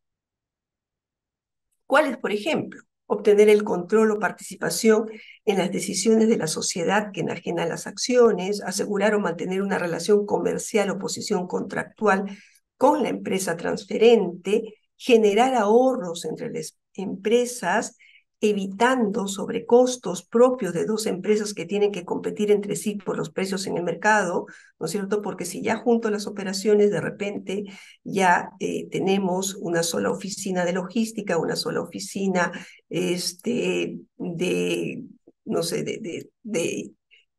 ¿Cuáles, por ejemplo? Obtener el control o participación en las decisiones de la sociedad que enajena las acciones, asegurar o mantener una relación comercial o posición contractual con la empresa transferente, generar ahorros entre las empresas, evitando sobrecostos propios de dos empresas que tienen que competir entre sí por los precios en el mercado, ¿no es cierto? Porque si ya junto las operaciones de repente ya eh, tenemos una sola oficina de logística, una sola oficina este, de, no sé, de, de,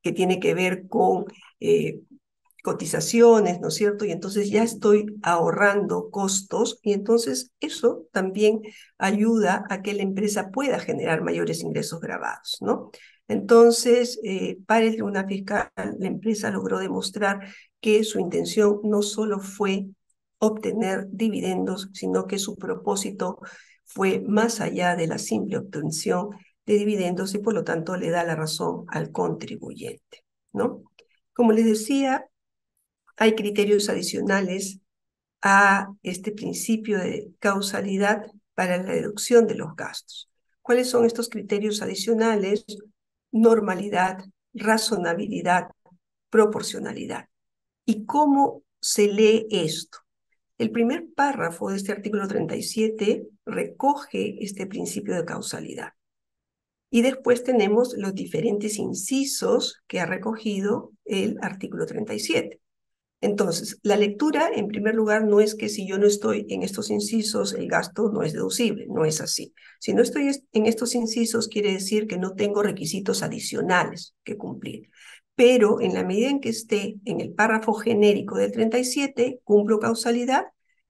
que tiene que ver con eh, cotizaciones, ¿no es cierto? Y entonces ya estoy ahorrando costos y entonces eso también ayuda a que la empresa pueda generar mayores ingresos grabados, ¿no? Entonces, eh, para el Tribunal Fiscal, la empresa logró demostrar que su intención no solo fue obtener dividendos, sino que su propósito fue más allá de la simple obtención de dividendos y por lo tanto le da la razón al contribuyente, ¿no? Como les decía, hay criterios adicionales a este principio de causalidad para la deducción de los gastos. ¿Cuáles son estos criterios adicionales? normalidad, razonabilidad, proporcionalidad. ¿Y cómo se lee esto? El primer párrafo de este artículo 37 recoge este principio de causalidad. Y después tenemos los diferentes incisos que ha recogido el artículo 37. Entonces, la lectura, en primer lugar, no es que si yo no estoy en estos incisos, el gasto no es deducible, no es así. Si no estoy en estos incisos, quiere decir que no tengo requisitos adicionales que cumplir. Pero en la medida en que esté en el párrafo genérico del 37, cumplo causalidad,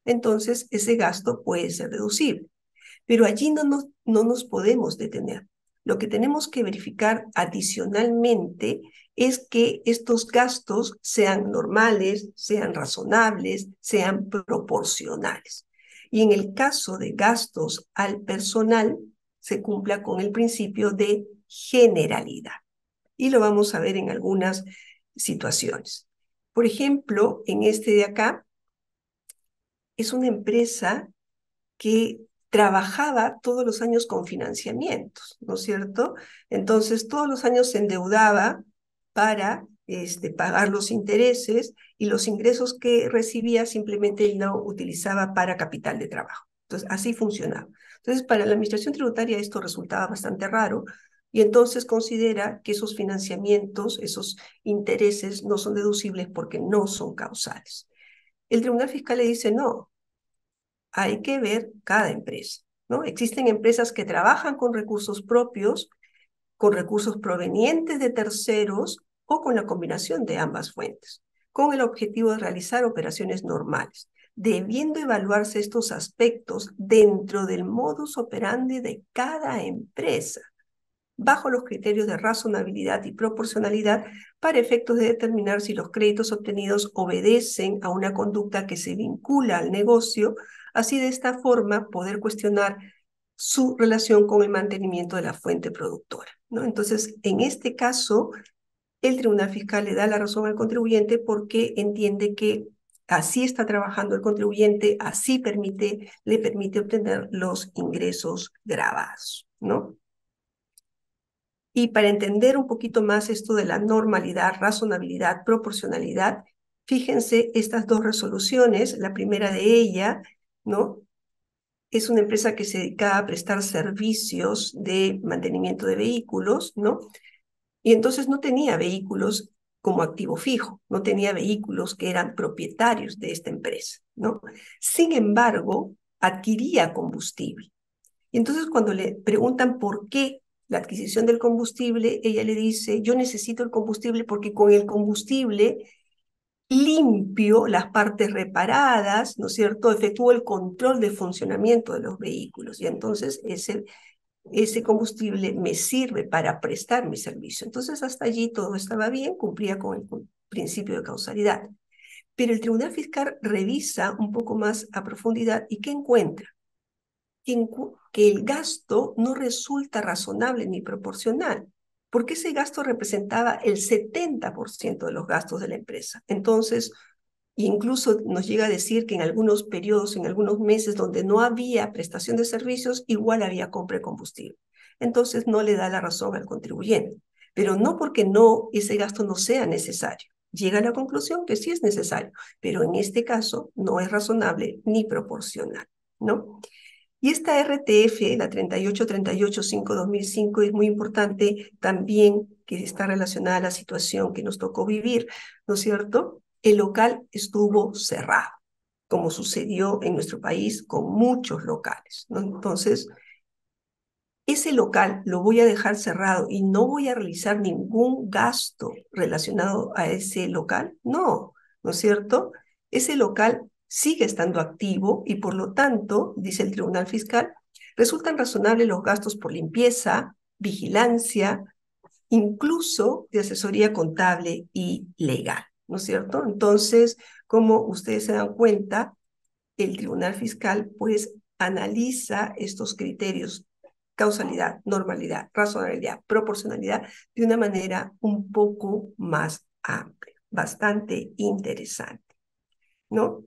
entonces ese gasto puede ser deducible. Pero allí no nos, no nos podemos detener. Lo que tenemos que verificar adicionalmente es que estos gastos sean normales, sean razonables, sean proporcionales. Y en el caso de gastos al personal, se cumpla con el principio de generalidad. Y lo vamos a ver en algunas situaciones. Por ejemplo, en este de acá, es una empresa que trabajaba todos los años con financiamientos, ¿no es cierto? Entonces, todos los años se endeudaba para este, pagar los intereses y los ingresos que recibía simplemente no utilizaba para capital de trabajo. Entonces, así funcionaba. Entonces, para la administración tributaria esto resultaba bastante raro y entonces considera que esos financiamientos, esos intereses no son deducibles porque no son causales. El Tribunal Fiscal le dice, no, hay que ver cada empresa. ¿no? Existen empresas que trabajan con recursos propios, con recursos provenientes de terceros o con la combinación de ambas fuentes, con el objetivo de realizar operaciones normales, debiendo evaluarse estos aspectos dentro del modus operandi de cada empresa bajo los criterios de razonabilidad y proporcionalidad para efectos de determinar si los créditos obtenidos obedecen a una conducta que se vincula al negocio, así de esta forma poder cuestionar su relación con el mantenimiento de la fuente productora. ¿no? Entonces, en este caso, el Tribunal Fiscal le da la razón al contribuyente porque entiende que así está trabajando el contribuyente, así permite, le permite obtener los ingresos grabados, ¿no? Y para entender un poquito más esto de la normalidad, razonabilidad, proporcionalidad, fíjense estas dos resoluciones. La primera de ella, ¿no? Es una empresa que se dedica a prestar servicios de mantenimiento de vehículos, ¿no? Y entonces no tenía vehículos como activo fijo, no tenía vehículos que eran propietarios de esta empresa, ¿no? Sin embargo, adquiría combustible. Y entonces cuando le preguntan por qué la adquisición del combustible, ella le dice, yo necesito el combustible porque con el combustible limpio las partes reparadas, ¿no es cierto? Efectúo el control de funcionamiento de los vehículos y entonces ese, ese combustible me sirve para prestar mi servicio. Entonces hasta allí todo estaba bien, cumplía con el principio de causalidad. Pero el Tribunal Fiscal revisa un poco más a profundidad y ¿qué encuentra? que el gasto no resulta razonable ni proporcional, porque ese gasto representaba el 70% de los gastos de la empresa. Entonces, incluso nos llega a decir que en algunos periodos, en algunos meses donde no había prestación de servicios, igual había compra de combustible. Entonces, no le da la razón al contribuyente, pero no porque no ese gasto no sea necesario. Llega a la conclusión que sí es necesario, pero en este caso no es razonable ni proporcional, ¿no? Y esta RTF, la 38385-2005, es muy importante también que está relacionada a la situación que nos tocó vivir, ¿no es cierto? El local estuvo cerrado, como sucedió en nuestro país con muchos locales. ¿no? Entonces, ese local lo voy a dejar cerrado y no voy a realizar ningún gasto relacionado a ese local. No, ¿no es cierto? Ese local sigue estando activo y por lo tanto, dice el Tribunal Fiscal, resultan razonables los gastos por limpieza, vigilancia, incluso de asesoría contable y legal, ¿no es cierto? Entonces, como ustedes se dan cuenta, el Tribunal Fiscal pues analiza estos criterios causalidad, normalidad, razonabilidad, proporcionalidad de una manera un poco más amplia, bastante interesante, ¿no?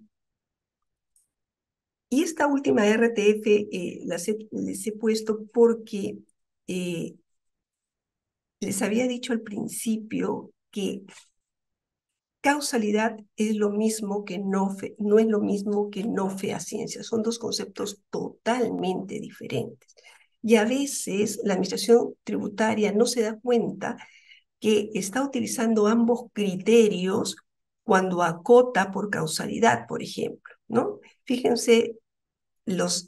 Y esta última RTF eh, las, he, les he puesto porque eh, les había dicho al principio que causalidad es lo mismo que no no es lo mismo que no fe a ciencia, son dos conceptos totalmente diferentes. Y a veces la administración tributaria no se da cuenta que está utilizando ambos criterios cuando acota por causalidad, por ejemplo, ¿no? Fíjense los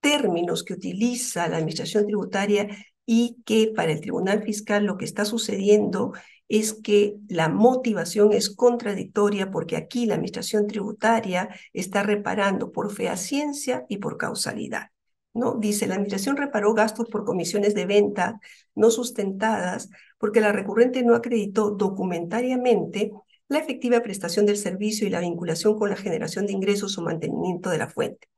términos que utiliza la administración tributaria y que para el Tribunal Fiscal lo que está sucediendo es que la motivación es contradictoria porque aquí la administración tributaria está reparando por fehaciencia y por causalidad. ¿no? Dice, la administración reparó gastos por comisiones de venta no sustentadas porque la recurrente no acreditó documentariamente la efectiva prestación del servicio y la vinculación con la generación de ingresos o mantenimiento de la fuente.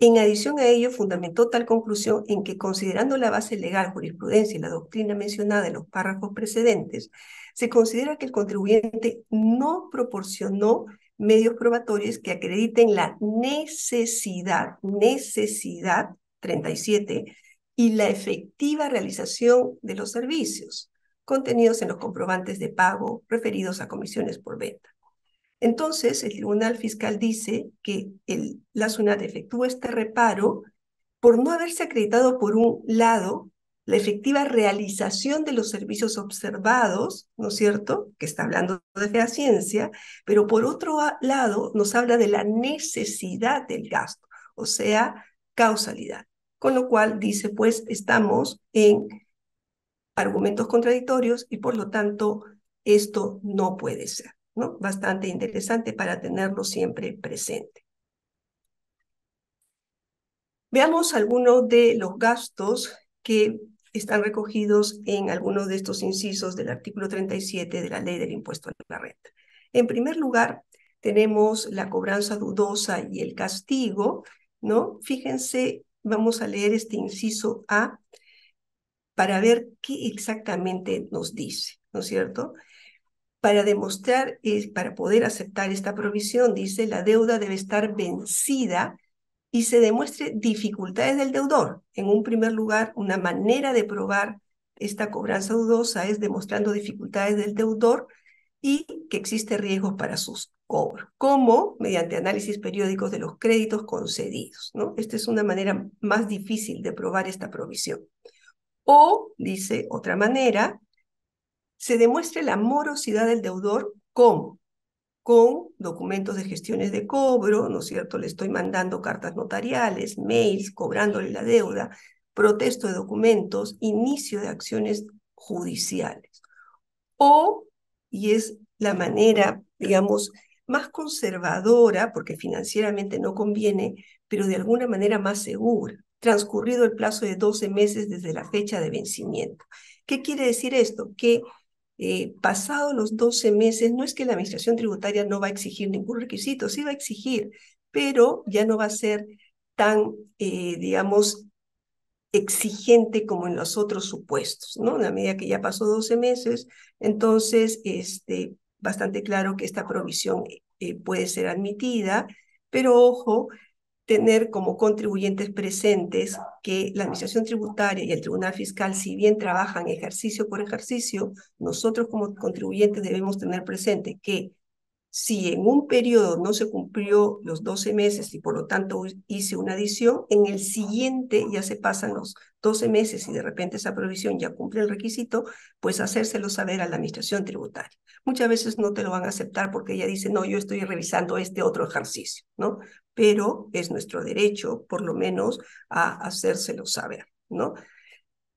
En adición a ello, fundamentó tal conclusión en que, considerando la base legal, jurisprudencia y la doctrina mencionada en los párrafos precedentes, se considera que el contribuyente no proporcionó medios probatorios que acrediten la necesidad, necesidad 37, y la efectiva realización de los servicios contenidos en los comprobantes de pago referidos a comisiones por venta. Entonces, el Tribunal Fiscal dice que la SUNAT efectúa este reparo por no haberse acreditado, por un lado, la efectiva realización de los servicios observados, ¿no es cierto? Que está hablando de ciencia, pero por otro lado nos habla de la necesidad del gasto, o sea, causalidad. Con lo cual dice, pues estamos en argumentos contradictorios y por lo tanto esto no puede ser. ¿No? Bastante interesante para tenerlo siempre presente. Veamos algunos de los gastos que están recogidos en algunos de estos incisos del artículo 37 de la ley del impuesto a la renta. En primer lugar, tenemos la cobranza dudosa y el castigo, ¿no? Fíjense, vamos a leer este inciso A para ver qué exactamente nos dice, ¿no es cierto? Para demostrar, para poder aceptar esta provisión, dice, la deuda debe estar vencida y se demuestre dificultades del deudor. En un primer lugar, una manera de probar esta cobranza dudosa es demostrando dificultades del deudor y que existe riesgos para sus cobros, como mediante análisis periódicos de los créditos concedidos. ¿no? Esta es una manera más difícil de probar esta provisión. O, dice otra manera, se demuestre la morosidad del deudor ¿cómo? con documentos de gestiones de cobro, ¿no es cierto? Le estoy mandando cartas notariales, mails, cobrándole la deuda, protesto de documentos, inicio de acciones judiciales. O, y es la manera, digamos, más conservadora, porque financieramente no conviene, pero de alguna manera más segura, transcurrido el plazo de 12 meses desde la fecha de vencimiento. ¿Qué quiere decir esto? Que eh, pasado los 12 meses, no es que la administración tributaria no va a exigir ningún requisito, sí va a exigir, pero ya no va a ser tan, eh, digamos, exigente como en los otros supuestos, ¿no? En medida que ya pasó 12 meses, entonces, este, bastante claro que esta provisión eh, puede ser admitida, pero ojo, tener como contribuyentes presentes que la Administración Tributaria y el Tribunal Fiscal, si bien trabajan ejercicio por ejercicio, nosotros como contribuyentes debemos tener presente que si en un periodo no se cumplió los 12 meses y por lo tanto hice una adición, en el siguiente ya se pasan los 12 meses y de repente esa provisión ya cumple el requisito, pues hacérselo saber a la administración tributaria. Muchas veces no te lo van a aceptar porque ella dice, no, yo estoy revisando este otro ejercicio, ¿no? Pero es nuestro derecho, por lo menos, a hacérselo saber, ¿no?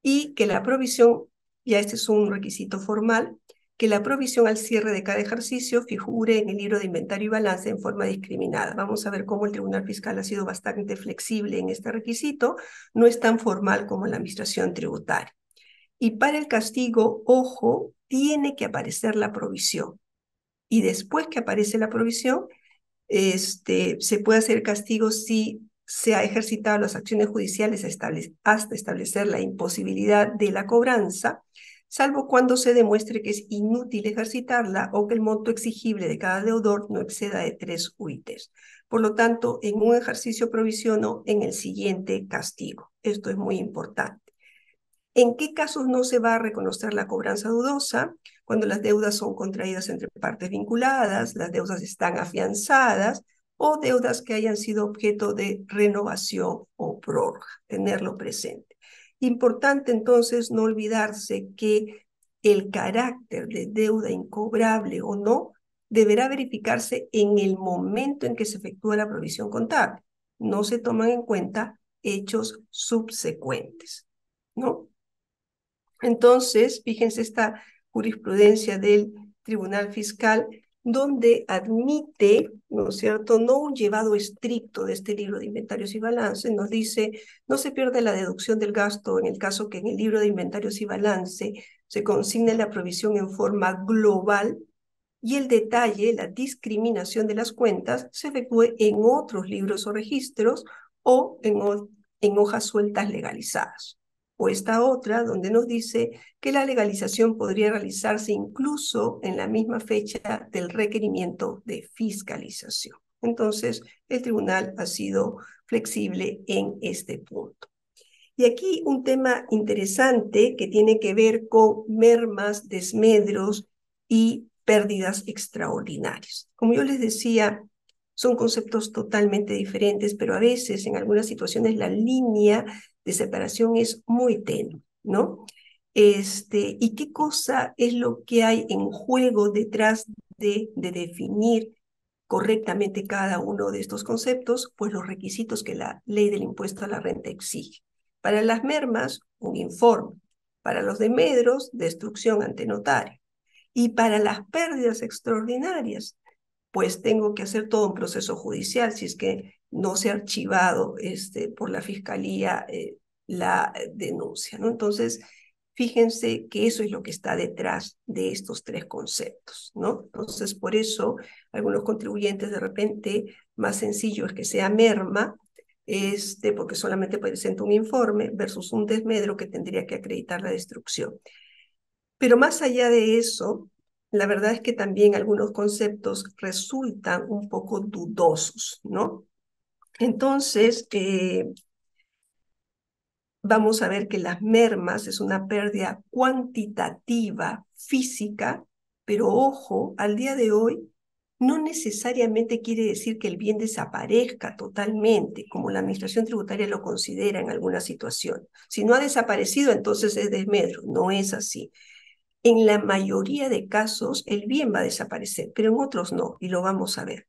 Y que la provisión, ya este es un requisito formal, que la provisión al cierre de cada ejercicio figure en el libro de inventario y balance en forma discriminada. Vamos a ver cómo el Tribunal Fiscal ha sido bastante flexible en este requisito, no es tan formal como la administración tributaria. Y para el castigo, ojo, tiene que aparecer la provisión. Y después que aparece la provisión, este, se puede hacer castigo si se ha ejercitado las acciones judiciales hasta establecer la imposibilidad de la cobranza salvo cuando se demuestre que es inútil ejercitarla o que el monto exigible de cada deudor no exceda de tres UITs. Por lo tanto, en un ejercicio provisiono, en el siguiente castigo. Esto es muy importante. ¿En qué casos no se va a reconocer la cobranza dudosa? Cuando las deudas son contraídas entre partes vinculadas, las deudas están afianzadas o deudas que hayan sido objeto de renovación o prórroga, tenerlo presente. Importante entonces no olvidarse que el carácter de deuda incobrable o no deberá verificarse en el momento en que se efectúa la provisión contable. No se toman en cuenta hechos subsecuentes, ¿no? Entonces, fíjense esta jurisprudencia del Tribunal Fiscal donde admite, ¿no es cierto?, no un llevado estricto de este libro de inventarios y balance, nos dice, no se pierde la deducción del gasto en el caso que en el libro de inventarios y balance se consigne la provisión en forma global y el detalle, la discriminación de las cuentas, se efectúe en otros libros o registros o en, en hojas sueltas legalizadas o esta otra donde nos dice que la legalización podría realizarse incluso en la misma fecha del requerimiento de fiscalización. Entonces, el tribunal ha sido flexible en este punto. Y aquí un tema interesante que tiene que ver con mermas, desmedros y pérdidas extraordinarias. Como yo les decía, son conceptos totalmente diferentes, pero a veces en algunas situaciones la línea de separación es muy tenue, ¿no? Este, ¿Y qué cosa es lo que hay en juego detrás de, de definir correctamente cada uno de estos conceptos? Pues los requisitos que la ley del impuesto a la renta exige. Para las mermas, un informe. Para los demedros, destrucción ante notario. Y para las pérdidas extraordinarias, pues tengo que hacer todo un proceso judicial si es que no se ha archivado este, por la fiscalía eh, la denuncia. Entonces, fíjense que eso es lo que está detrás de estos tres conceptos. ¿no? Entonces, por eso, algunos contribuyentes de repente, más sencillo es que sea merma, este, porque solamente presenta un informe versus un desmedro que tendría que acreditar la destrucción. Pero más allá de eso, la verdad es que también algunos conceptos resultan un poco dudosos, ¿no? Entonces, eh, vamos a ver que las mermas es una pérdida cuantitativa, física, pero ojo, al día de hoy no necesariamente quiere decir que el bien desaparezca totalmente, como la administración tributaria lo considera en alguna situación. Si no ha desaparecido, entonces es desmedro. No es así. En la mayoría de casos, el bien va a desaparecer, pero en otros no, y lo vamos a ver.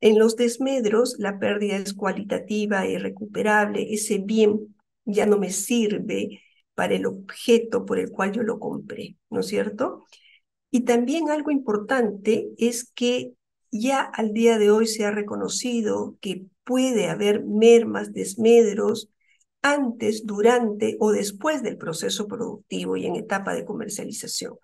En los desmedros, la pérdida es cualitativa, y recuperable, ese bien ya no me sirve para el objeto por el cual yo lo compré, ¿no es cierto? Y también algo importante es que ya al día de hoy se ha reconocido que puede haber mermas, desmedros antes, durante o después del proceso productivo y en etapa de comercialización.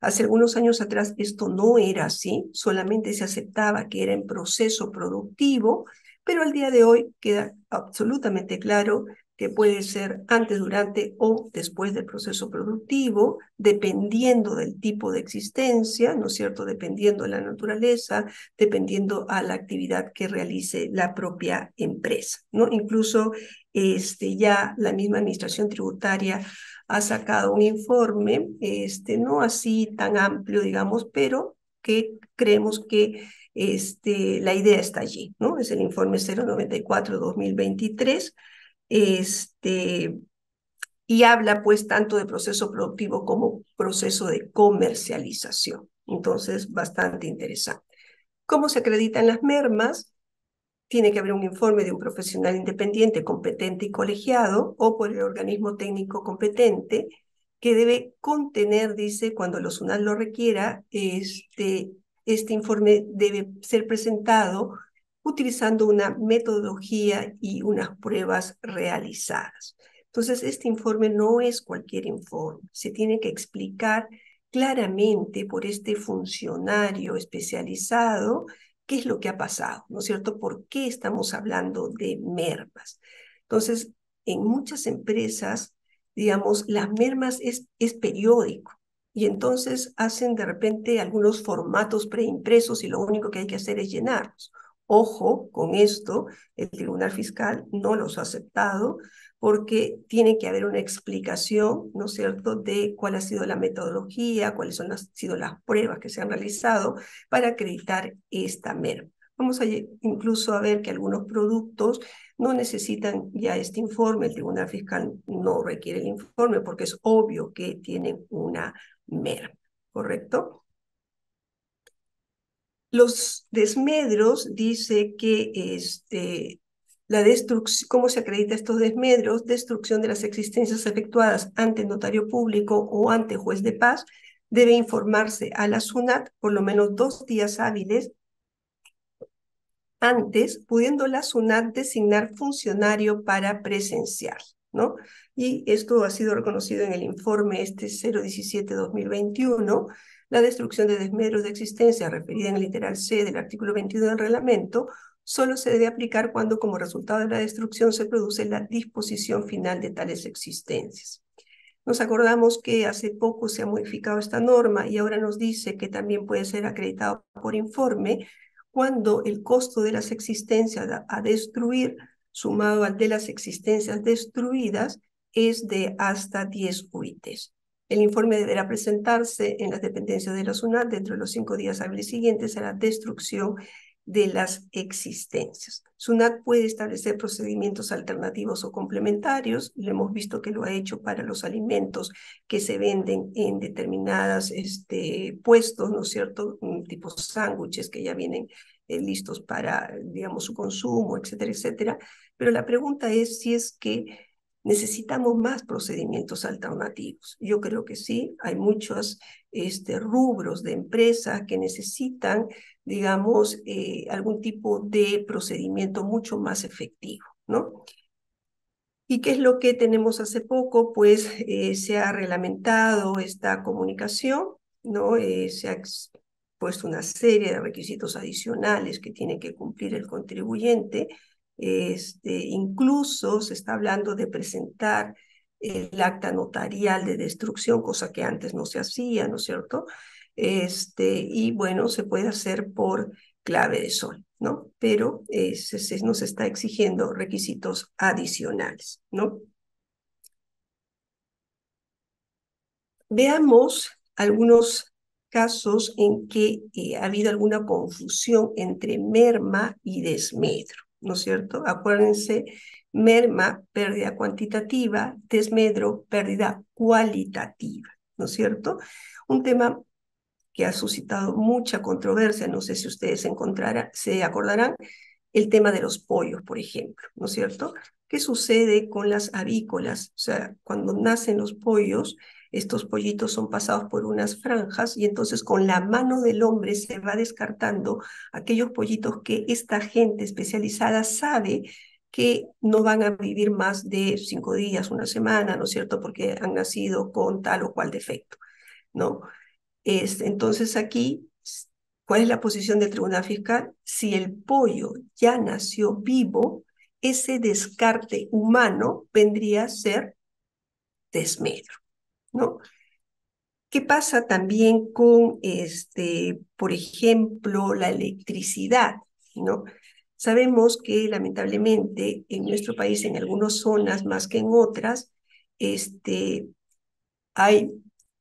Hace algunos años atrás esto no era así, solamente se aceptaba que era en proceso productivo, pero al día de hoy queda absolutamente claro que puede ser antes, durante o después del proceso productivo, dependiendo del tipo de existencia, ¿no es cierto? Dependiendo de la naturaleza, dependiendo a la actividad que realice la propia empresa, ¿no? Incluso este, ya la misma administración tributaria ha sacado un informe, este, no así tan amplio, digamos, pero que creemos que este, la idea está allí, ¿no? Es el informe 094-2023 este, y habla pues tanto de proceso productivo como proceso de comercialización. Entonces, bastante interesante. ¿Cómo se acreditan las mermas? Tiene que haber un informe de un profesional independiente, competente y colegiado, o por el organismo técnico competente, que debe contener, dice, cuando los SUNAT lo requiera, este, este informe debe ser presentado utilizando una metodología y unas pruebas realizadas. Entonces, este informe no es cualquier informe, se tiene que explicar claramente por este funcionario especializado qué es lo que ha pasado, ¿no es cierto? ¿Por qué estamos hablando de mermas? Entonces, en muchas empresas, digamos, las mermas es, es periódico y entonces hacen de repente algunos formatos preimpresos y lo único que hay que hacer es llenarlos Ojo con esto, el Tribunal Fiscal no los ha aceptado porque tiene que haber una explicación, ¿no es cierto?, de cuál ha sido la metodología, cuáles son las, sido las pruebas que se han realizado para acreditar esta merma. Vamos a incluso a ver que algunos productos no necesitan ya este informe, el Tribunal Fiscal no requiere el informe porque es obvio que tienen una merma, ¿correcto? Los desmedros dice que este, la destrucción, ¿cómo se acredita estos desmedros? Destrucción de las existencias efectuadas ante notario público o ante juez de paz debe informarse a la SUNAT por lo menos dos días hábiles antes, pudiendo la SUNAT designar funcionario para presenciar, ¿no? Y esto ha sido reconocido en el informe este 017-2021 la destrucción de desmedros de existencia referida en el literal C del artículo 21 del reglamento solo se debe aplicar cuando como resultado de la destrucción se produce la disposición final de tales existencias. Nos acordamos que hace poco se ha modificado esta norma y ahora nos dice que también puede ser acreditado por informe cuando el costo de las existencias a destruir sumado al de las existencias destruidas es de hasta 10 UITs. El informe deberá presentarse en las dependencias de la SUNAT dentro de los cinco días hábiles siguientes a la destrucción de las existencias. SUNAT puede establecer procedimientos alternativos o complementarios. Lo hemos visto que lo ha hecho para los alimentos que se venden en determinados este, puestos, ¿no es cierto? Mm, tipo sándwiches que ya vienen eh, listos para, digamos, su consumo, etcétera, etcétera. Pero la pregunta es si es que necesitamos más procedimientos alternativos. Yo creo que sí, hay muchos este, rubros de empresas que necesitan, digamos, eh, algún tipo de procedimiento mucho más efectivo, ¿no? ¿Y qué es lo que tenemos hace poco? Pues eh, se ha reglamentado esta comunicación, ¿no? Eh, se ha puesto una serie de requisitos adicionales que tiene que cumplir el contribuyente este, incluso se está hablando de presentar el acta notarial de destrucción, cosa que antes no se hacía, ¿no es cierto? Este, y bueno, se puede hacer por clave de sol, ¿no? Pero eh, se, nos está exigiendo requisitos adicionales, ¿no? Veamos algunos casos en que eh, ha habido alguna confusión entre merma y desmedro. ¿No es cierto? Acuérdense, merma, pérdida cuantitativa, desmedro, pérdida cualitativa, ¿no es cierto? Un tema que ha suscitado mucha controversia, no sé si ustedes se acordarán, el tema de los pollos, por ejemplo, ¿no es cierto? ¿Qué sucede con las avícolas? O sea, cuando nacen los pollos, estos pollitos son pasados por unas franjas y entonces con la mano del hombre se va descartando aquellos pollitos que esta gente especializada sabe que no van a vivir más de cinco días, una semana, ¿no es cierto? Porque han nacido con tal o cual defecto, ¿no? Es, entonces aquí, ¿cuál es la posición del Tribunal Fiscal? Si el pollo ya nació vivo, ese descarte humano vendría a ser desmedro. ¿No? ¿Qué pasa también con, este, por ejemplo, la electricidad, ¿no? Sabemos que lamentablemente en nuestro país, en algunas zonas más que en otras, este, hay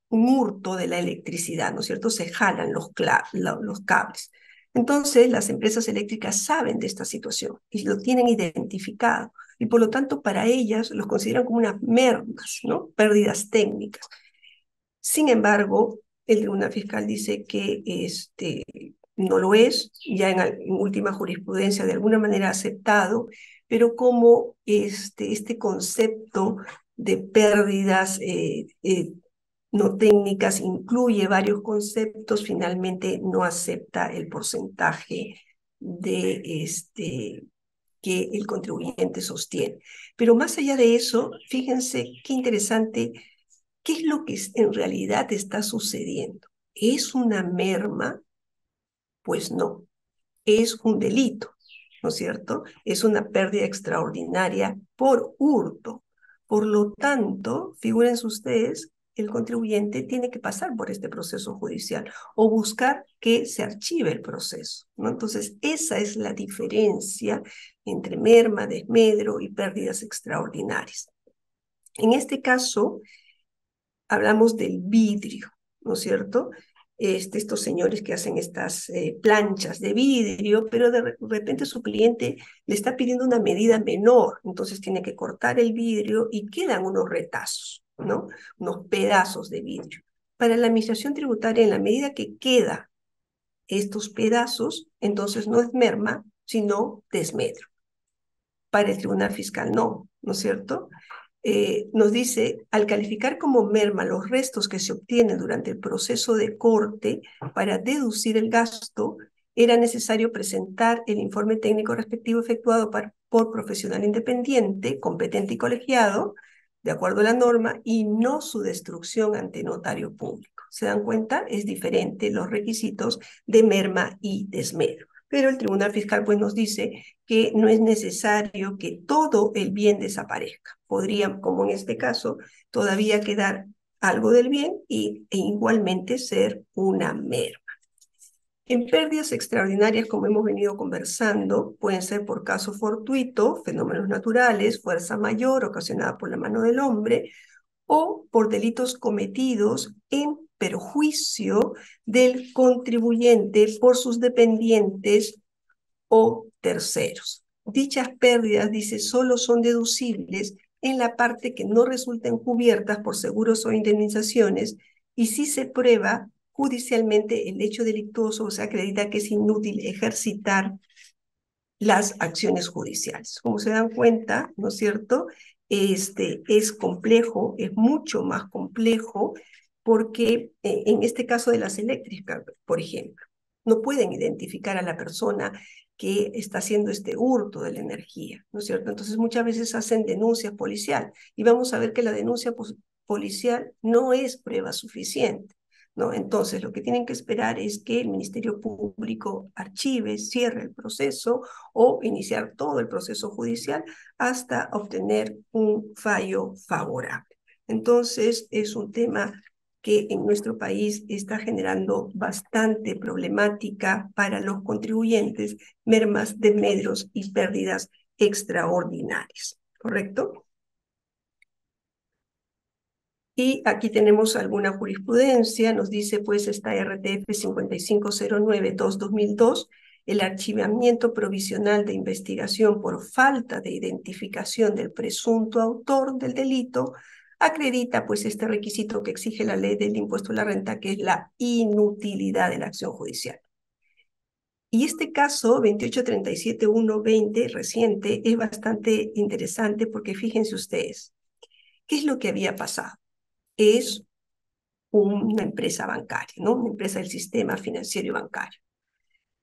un hurto de la electricidad, ¿no es cierto? Se jalan los, los cables. Entonces, las empresas eléctricas saben de esta situación y lo tienen identificado y por lo tanto para ellas los consideran como unas mermas, ¿no? Pérdidas técnicas. Sin embargo, el Tribunal Fiscal dice que este, no lo es, ya en, última jurisprudencia de alguna manera aceptado, pero como este, este concepto de pérdidas eh, eh, no técnicas incluye varios conceptos, finalmente no acepta el porcentaje de este, que el contribuyente sostiene. Pero más allá de eso, fíjense qué interesante, qué es lo que en realidad está sucediendo. ¿Es una merma? Pues no, es un delito, ¿no es cierto? Es una pérdida extraordinaria por hurto. Por lo tanto, figúrense ustedes, el contribuyente tiene que pasar por este proceso judicial o buscar que se archive el proceso. ¿no? Entonces, esa es la diferencia entre merma, desmedro y pérdidas extraordinarias. En este caso, hablamos del vidrio, ¿no es cierto? Este, estos señores que hacen estas eh, planchas de vidrio, pero de repente su cliente le está pidiendo una medida menor, entonces tiene que cortar el vidrio y quedan unos retazos, ¿no? Unos pedazos de vidrio. Para la administración tributaria, en la medida que queda estos pedazos, entonces no es merma, sino desmedro. Para el tribunal fiscal no, ¿no es cierto? Eh, nos dice, al calificar como merma los restos que se obtienen durante el proceso de corte para deducir el gasto, era necesario presentar el informe técnico respectivo efectuado por profesional independiente, competente y colegiado, de acuerdo a la norma, y no su destrucción ante notario público. ¿Se dan cuenta? Es diferente los requisitos de merma y desmedro pero el Tribunal Fiscal pues nos dice que no es necesario que todo el bien desaparezca. Podría, como en este caso, todavía quedar algo del bien y, e igualmente ser una merma. En pérdidas extraordinarias, como hemos venido conversando, pueden ser por caso fortuito, fenómenos naturales, fuerza mayor ocasionada por la mano del hombre, o por delitos cometidos en perjuicio del contribuyente por sus dependientes o terceros. Dichas pérdidas, dice, solo son deducibles en la parte que no resulten cubiertas por seguros o indemnizaciones y si se prueba judicialmente el hecho delictuoso se acredita que es inútil ejercitar las acciones judiciales. Como se dan cuenta, ¿no es cierto? Este es complejo, es mucho más complejo porque eh, en este caso de las eléctricas, por ejemplo, no pueden identificar a la persona que está haciendo este hurto de la energía, ¿no es cierto? Entonces muchas veces hacen denuncias policial y vamos a ver que la denuncia policial no es prueba suficiente. Entonces, lo que tienen que esperar es que el Ministerio Público archive, cierre el proceso o iniciar todo el proceso judicial hasta obtener un fallo favorable. Entonces, es un tema que en nuestro país está generando bastante problemática para los contribuyentes, mermas de medros y pérdidas extraordinarias. ¿Correcto? Y aquí tenemos alguna jurisprudencia, nos dice pues esta RTF 5509-2002, el archivamiento provisional de investigación por falta de identificación del presunto autor del delito acredita pues este requisito que exige la ley del impuesto a la renta, que es la inutilidad de la acción judicial. Y este caso 2837120 reciente es bastante interesante porque fíjense ustedes, ¿qué es lo que había pasado? Es una empresa bancaria, ¿no? Una empresa del sistema financiero y bancario.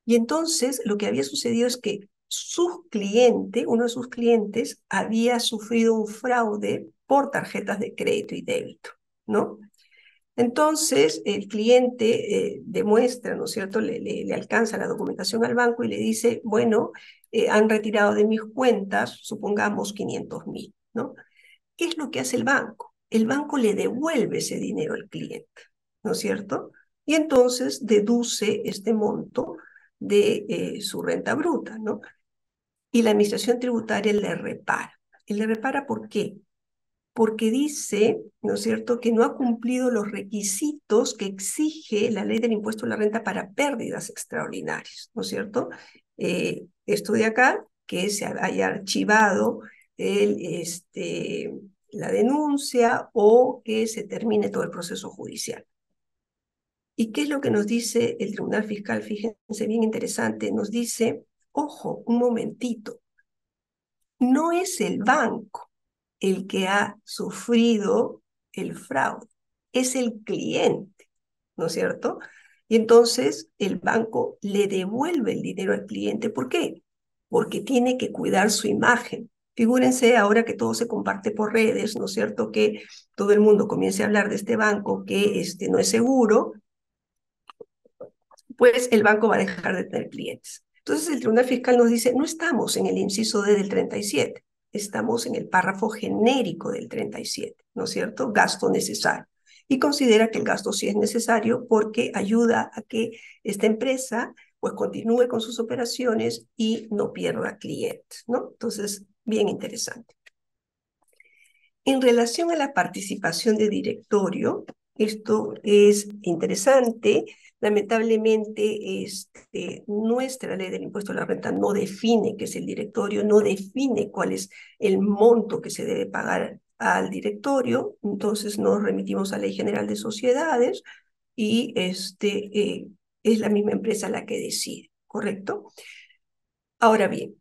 Y entonces lo que había sucedido es que su cliente, uno de sus clientes, había sufrido un fraude por tarjetas de crédito y débito, ¿no? Entonces, el cliente eh, demuestra, ¿no es cierto?, le, alcanza la documentación al banco y le dice, bueno, eh, han retirado de mis cuentas, supongamos, 500 mil, ¿no? ¿Qué es lo que hace el banco? El banco le devuelve ese dinero al cliente, ¿no es cierto? Y entonces deduce este monto de eh, su renta bruta, ¿no? Y la administración tributaria le repara. ¿Y le repara por qué? porque dice, ¿no es cierto?, que no ha cumplido los requisitos que exige la ley del impuesto a la renta para pérdidas extraordinarias, ¿no es cierto? Eh, esto de acá, que se haya archivado el, este, la denuncia o que se termine todo el proceso judicial. ¿Y qué es lo que nos dice el Tribunal Fiscal? Fíjense, bien interesante, nos dice, ojo, un momentito, no es el banco el que ha sufrido el fraude, es el cliente, ¿no es cierto? Y entonces el banco le devuelve el dinero al cliente. ¿Por qué? Porque tiene que cuidar su imagen. Figúrense ahora que todo se comparte por redes, ¿no es cierto? Que todo el mundo comience a hablar de este banco que este, no es seguro, pues el banco va a dejar de tener clientes. Entonces el Tribunal Fiscal nos dice, no estamos en el inciso D del 37, estamos en el párrafo genérico del 37, ¿no es cierto? Gasto necesario. y considera que el gasto sí es necesario porque ayuda a que esta empresa pues continúe con sus operaciones y no pierda clientes, ¿no? Entonces, bien interesante. En relación a la participación de directorio, esto es interesante. Lamentablemente, este, nuestra ley del impuesto a la renta no define qué es el directorio, no define cuál es el monto que se debe pagar al directorio. Entonces nos remitimos a la Ley General de Sociedades y este, eh, es la misma empresa la que decide, ¿correcto? Ahora bien,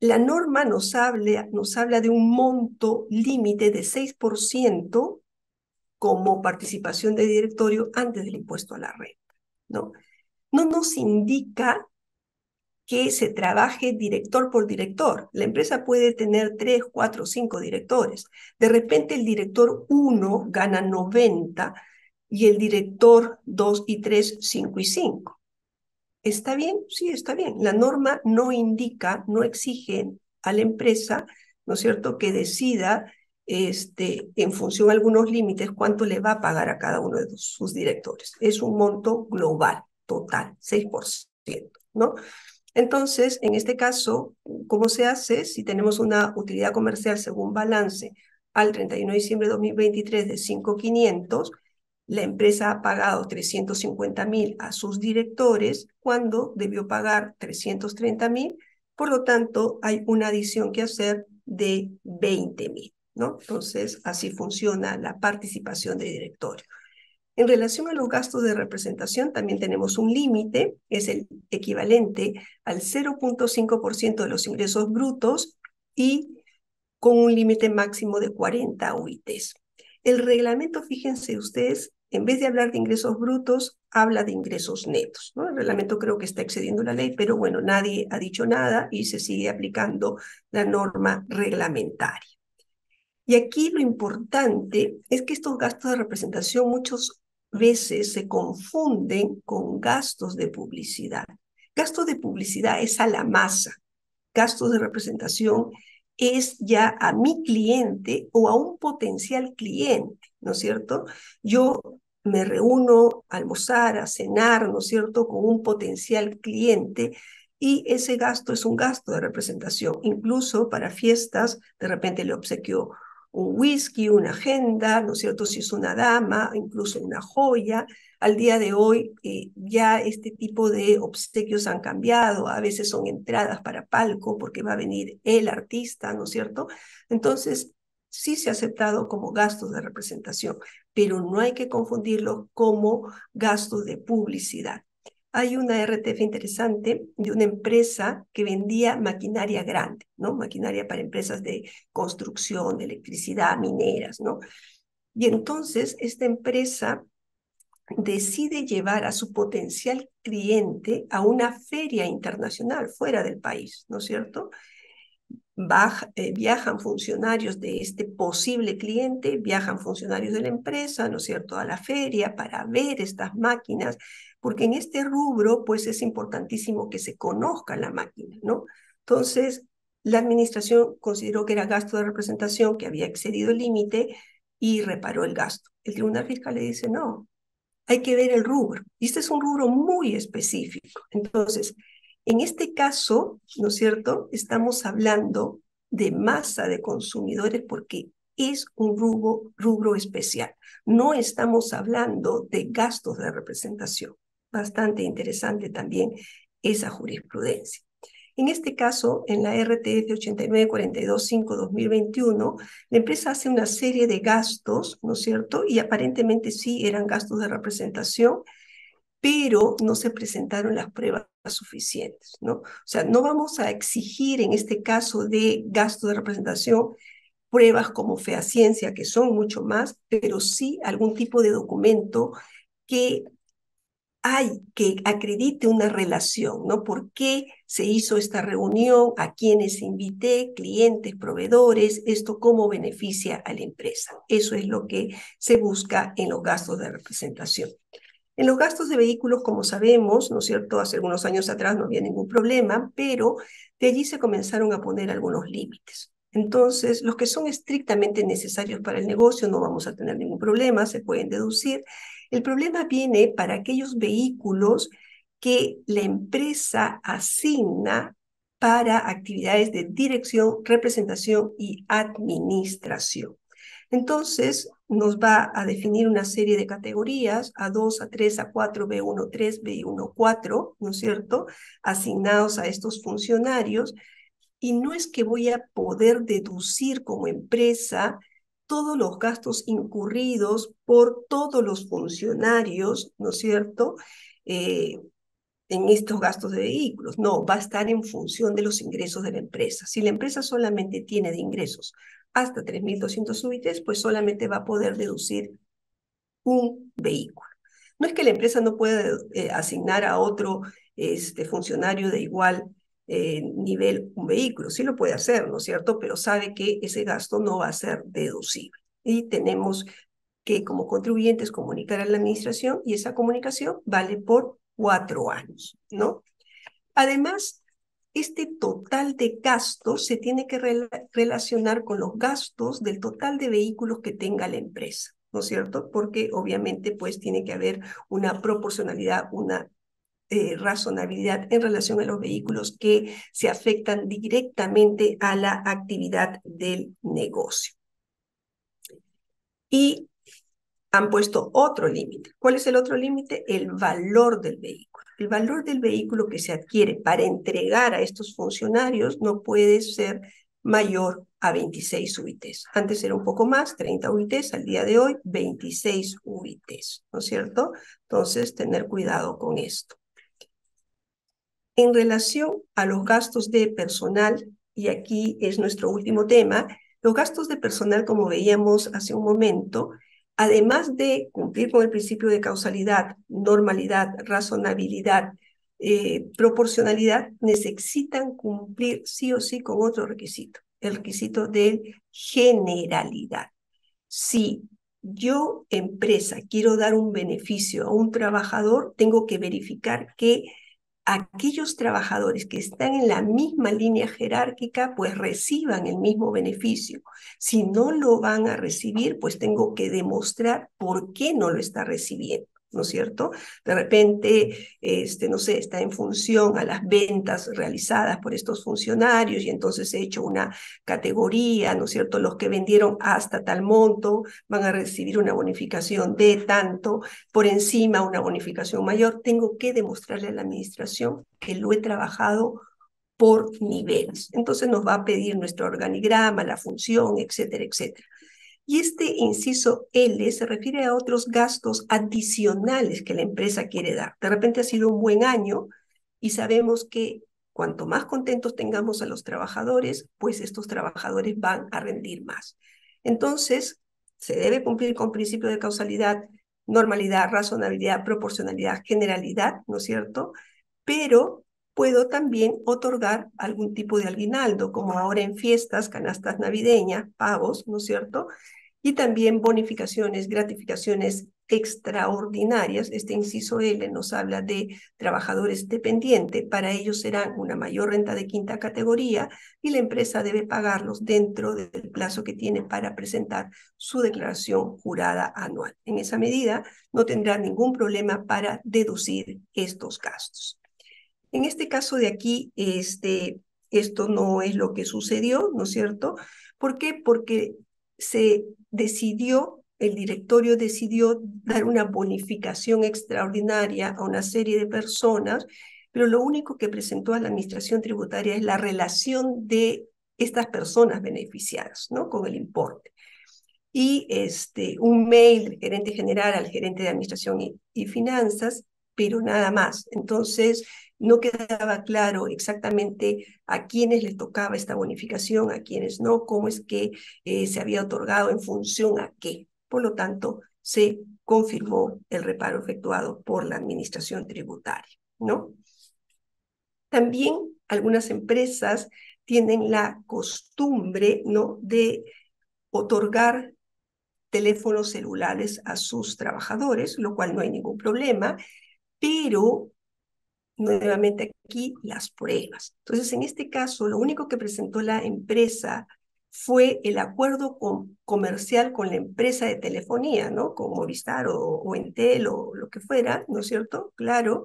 la norma nos habla, nos habla de un monto límite de 6% como participación de directorio antes del impuesto a la renta, ¿no? No nos indica que se trabaje director por director. La empresa puede tener tres, cuatro, cinco directores. De repente el director 1 gana 90 y el director 2 y 3, 5 y 5. ¿Está bien? Sí, está bien. La norma no indica, no exige a la empresa, ¿no es cierto?, que decida este, en función de algunos límites cuánto le va a pagar a cada uno de sus directores. Es un monto global, total, 6%, ¿no? Entonces, en este caso, ¿cómo se hace? Si tenemos una utilidad comercial según balance al 31 de diciembre de 2023 de 5,500, la empresa ha pagado 350 mil a sus directores cuando debió pagar 330 mil, por lo tanto hay una adición que hacer de 20 mil, ¿no? Entonces así funciona la participación de directorio. En relación a los gastos de representación, también tenemos un límite, es el equivalente al 0.5% de los ingresos brutos y con un límite máximo de 40 UITs. El reglamento, fíjense ustedes, en vez de hablar de ingresos brutos, habla de ingresos netos. El reglamento creo que está excediendo la ley, pero bueno, nadie ha dicho nada y se sigue aplicando la norma reglamentaria. Y aquí lo importante es que estos gastos de representación muchas veces se confunden con gastos de publicidad. Gasto de publicidad es a la masa. Gastos de representación es ya a mi cliente o a un potencial cliente, ¿no es cierto? Yo me reúno a almorzar, a cenar, ¿no es cierto?, con un potencial cliente y ese gasto es un gasto de representación. Incluso para fiestas, de repente le obsequio un whisky, una agenda, ¿no es cierto?, si es una dama, incluso una joya. Al día de hoy eh, ya este tipo de obsequios han cambiado, a veces son entradas para palco porque va a venir el artista, ¿no es cierto? Entonces, sí se ha aceptado como gastos de representación, pero no hay que confundirlo como gastos de publicidad. Hay una RTF interesante de una empresa que vendía maquinaria grande, ¿no? Maquinaria para empresas de construcción, de electricidad, mineras, ¿no? Y entonces esta empresa decide llevar a su potencial cliente a una feria internacional fuera del país, ¿no es cierto? Eh, viajan funcionarios de este posible cliente, viajan funcionarios de la empresa, ¿no es cierto?, a la feria para ver estas máquinas, porque en este rubro, pues es importantísimo que se conozca la máquina, ¿no? Entonces, la administración consideró que era gasto de representación, que había excedido el límite y reparó el gasto. El tribunal fiscal le dice, no, hay que ver el rubro. Y este es un rubro muy específico. Entonces, en este caso, ¿no es cierto? Estamos hablando de masa de consumidores porque es un rubro, especial. No estamos hablando de gastos de representación. Bastante interesante también esa jurisprudencia. En este caso, en la RTF 89425-2021, la empresa hace una serie de gastos, ¿no es cierto? Y aparentemente sí eran gastos de representación, pero no se presentaron las pruebas suficientes, ¿no? O sea, no vamos a exigir en este caso de gasto de representación pruebas como fehaciencia, que son mucho más, pero sí algún tipo de documento que hay que acredite una relación, ¿no? ¿Por qué se hizo esta reunión? ¿A quiénes invité? ¿Clientes, proveedores? ¿Esto cómo beneficia a la empresa? Eso es lo que se busca en los gastos de representación. En los gastos de vehículos, como sabemos, ¿no es cierto? Hace algunos años atrás no había ningún problema, pero de allí se comenzaron a poner algunos límites. Entonces, los que son estrictamente necesarios para el negocio no vamos a tener ningún problema, se pueden deducir. El problema viene para aquellos vehículos que la empresa asigna para actividades de dirección, representación y administración. Entonces, nos va a definir una serie de categorías, A2, A3, A4, B1, 3, B1, 4, ¿no es cierto?, asignados a estos funcionarios. Y no es que voy a poder deducir como empresa todos los gastos incurridos por todos los funcionarios, ¿no es cierto?, eh, en estos gastos de vehículos. No, va a estar en función de los ingresos de la empresa. Si la empresa solamente tiene de ingresos hasta 3.200 UITs, pues solamente va a poder deducir un vehículo. No es que la empresa no pueda eh, asignar a otro este, funcionario de igual eh, nivel un vehículo, sí lo puede hacer, ¿no es cierto? Pero sabe que ese gasto no va a ser deducible. Y tenemos que como contribuyentes comunicar a la administración y esa comunicación vale por cuatro años, ¿no? Además, este total de gastos se tiene que relacionar con los gastos del total de vehículos que tenga la empresa, ¿no es cierto? Porque obviamente pues tiene que haber una proporcionalidad, una eh, razonabilidad en relación a los vehículos que se afectan directamente a la actividad del negocio. Y han puesto otro límite. ¿Cuál es el otro límite? El valor del vehículo. El valor del vehículo que se adquiere para entregar a estos funcionarios no puede ser mayor a 26 UITs. Antes era un poco más, 30 UITs, al día de hoy 26 UITs, ¿no es cierto? Entonces, tener cuidado con esto. En relación a los gastos de personal, y aquí es nuestro último tema, los gastos de personal, como veíamos hace un momento, además de cumplir con el principio de causalidad, normalidad, razonabilidad, eh, proporcionalidad, necesitan cumplir sí o sí con otro requisito, el requisito de generalidad. Si yo, empresa, quiero dar un beneficio a un trabajador, tengo que verificar que aquellos trabajadores que están en la misma línea jerárquica, pues reciban el mismo beneficio. Si no lo van a recibir, pues tengo que demostrar por qué no lo está recibiendo. ¿No es cierto? De repente, este, no sé, está en función a las ventas realizadas por estos funcionarios y entonces he hecho una categoría, ¿no es cierto? Los que vendieron hasta tal monto van a recibir una bonificación de tanto, por encima una bonificación mayor. Tengo que demostrarle a la administración que lo he trabajado por niveles. Entonces nos va a pedir nuestro organigrama, la función, etcétera, etcétera. Y este inciso L se refiere a otros gastos adicionales que la empresa quiere dar. De repente ha sido un buen año y sabemos que cuanto más contentos tengamos a los trabajadores, pues estos trabajadores van a rendir más. Entonces, se debe cumplir con principio de causalidad, normalidad, razonabilidad, proporcionalidad, generalidad, ¿no es cierto? Pero puedo también otorgar algún tipo de aguinaldo, como ahora en fiestas, canastas navideñas, pagos, ¿no es cierto? y también bonificaciones, gratificaciones extraordinarias. Este inciso L nos habla de trabajadores dependientes. Para ellos serán una mayor renta de quinta categoría y la empresa debe pagarlos dentro del plazo que tiene para presentar su declaración jurada anual. En esa medida, no tendrá ningún problema para deducir estos gastos. En este caso de aquí, este, esto no es lo que sucedió, ¿no es cierto? ¿Por qué? Porque se decidió, el directorio decidió dar una bonificación extraordinaria a una serie de personas, pero lo único que presentó a la administración tributaria es la relación de estas personas beneficiadas, ¿no? Con el importe. Y este, un mail del gerente general al gerente de administración y, y finanzas, pero nada más. Entonces, no quedaba claro exactamente a quiénes les tocaba esta bonificación, a quiénes no, cómo es que eh, se había otorgado en función a qué. Por lo tanto, se confirmó el reparo efectuado por la administración tributaria, ¿no? También algunas empresas tienen la costumbre, ¿no?, de otorgar teléfonos celulares a sus trabajadores, lo cual no hay ningún problema, pero nuevamente aquí las pruebas. Entonces, en este caso, lo único que presentó la empresa fue el acuerdo comercial con la empresa de telefonía, ¿no? Con Movistar o, o, Entel o lo que fuera, ¿no es cierto? Claro,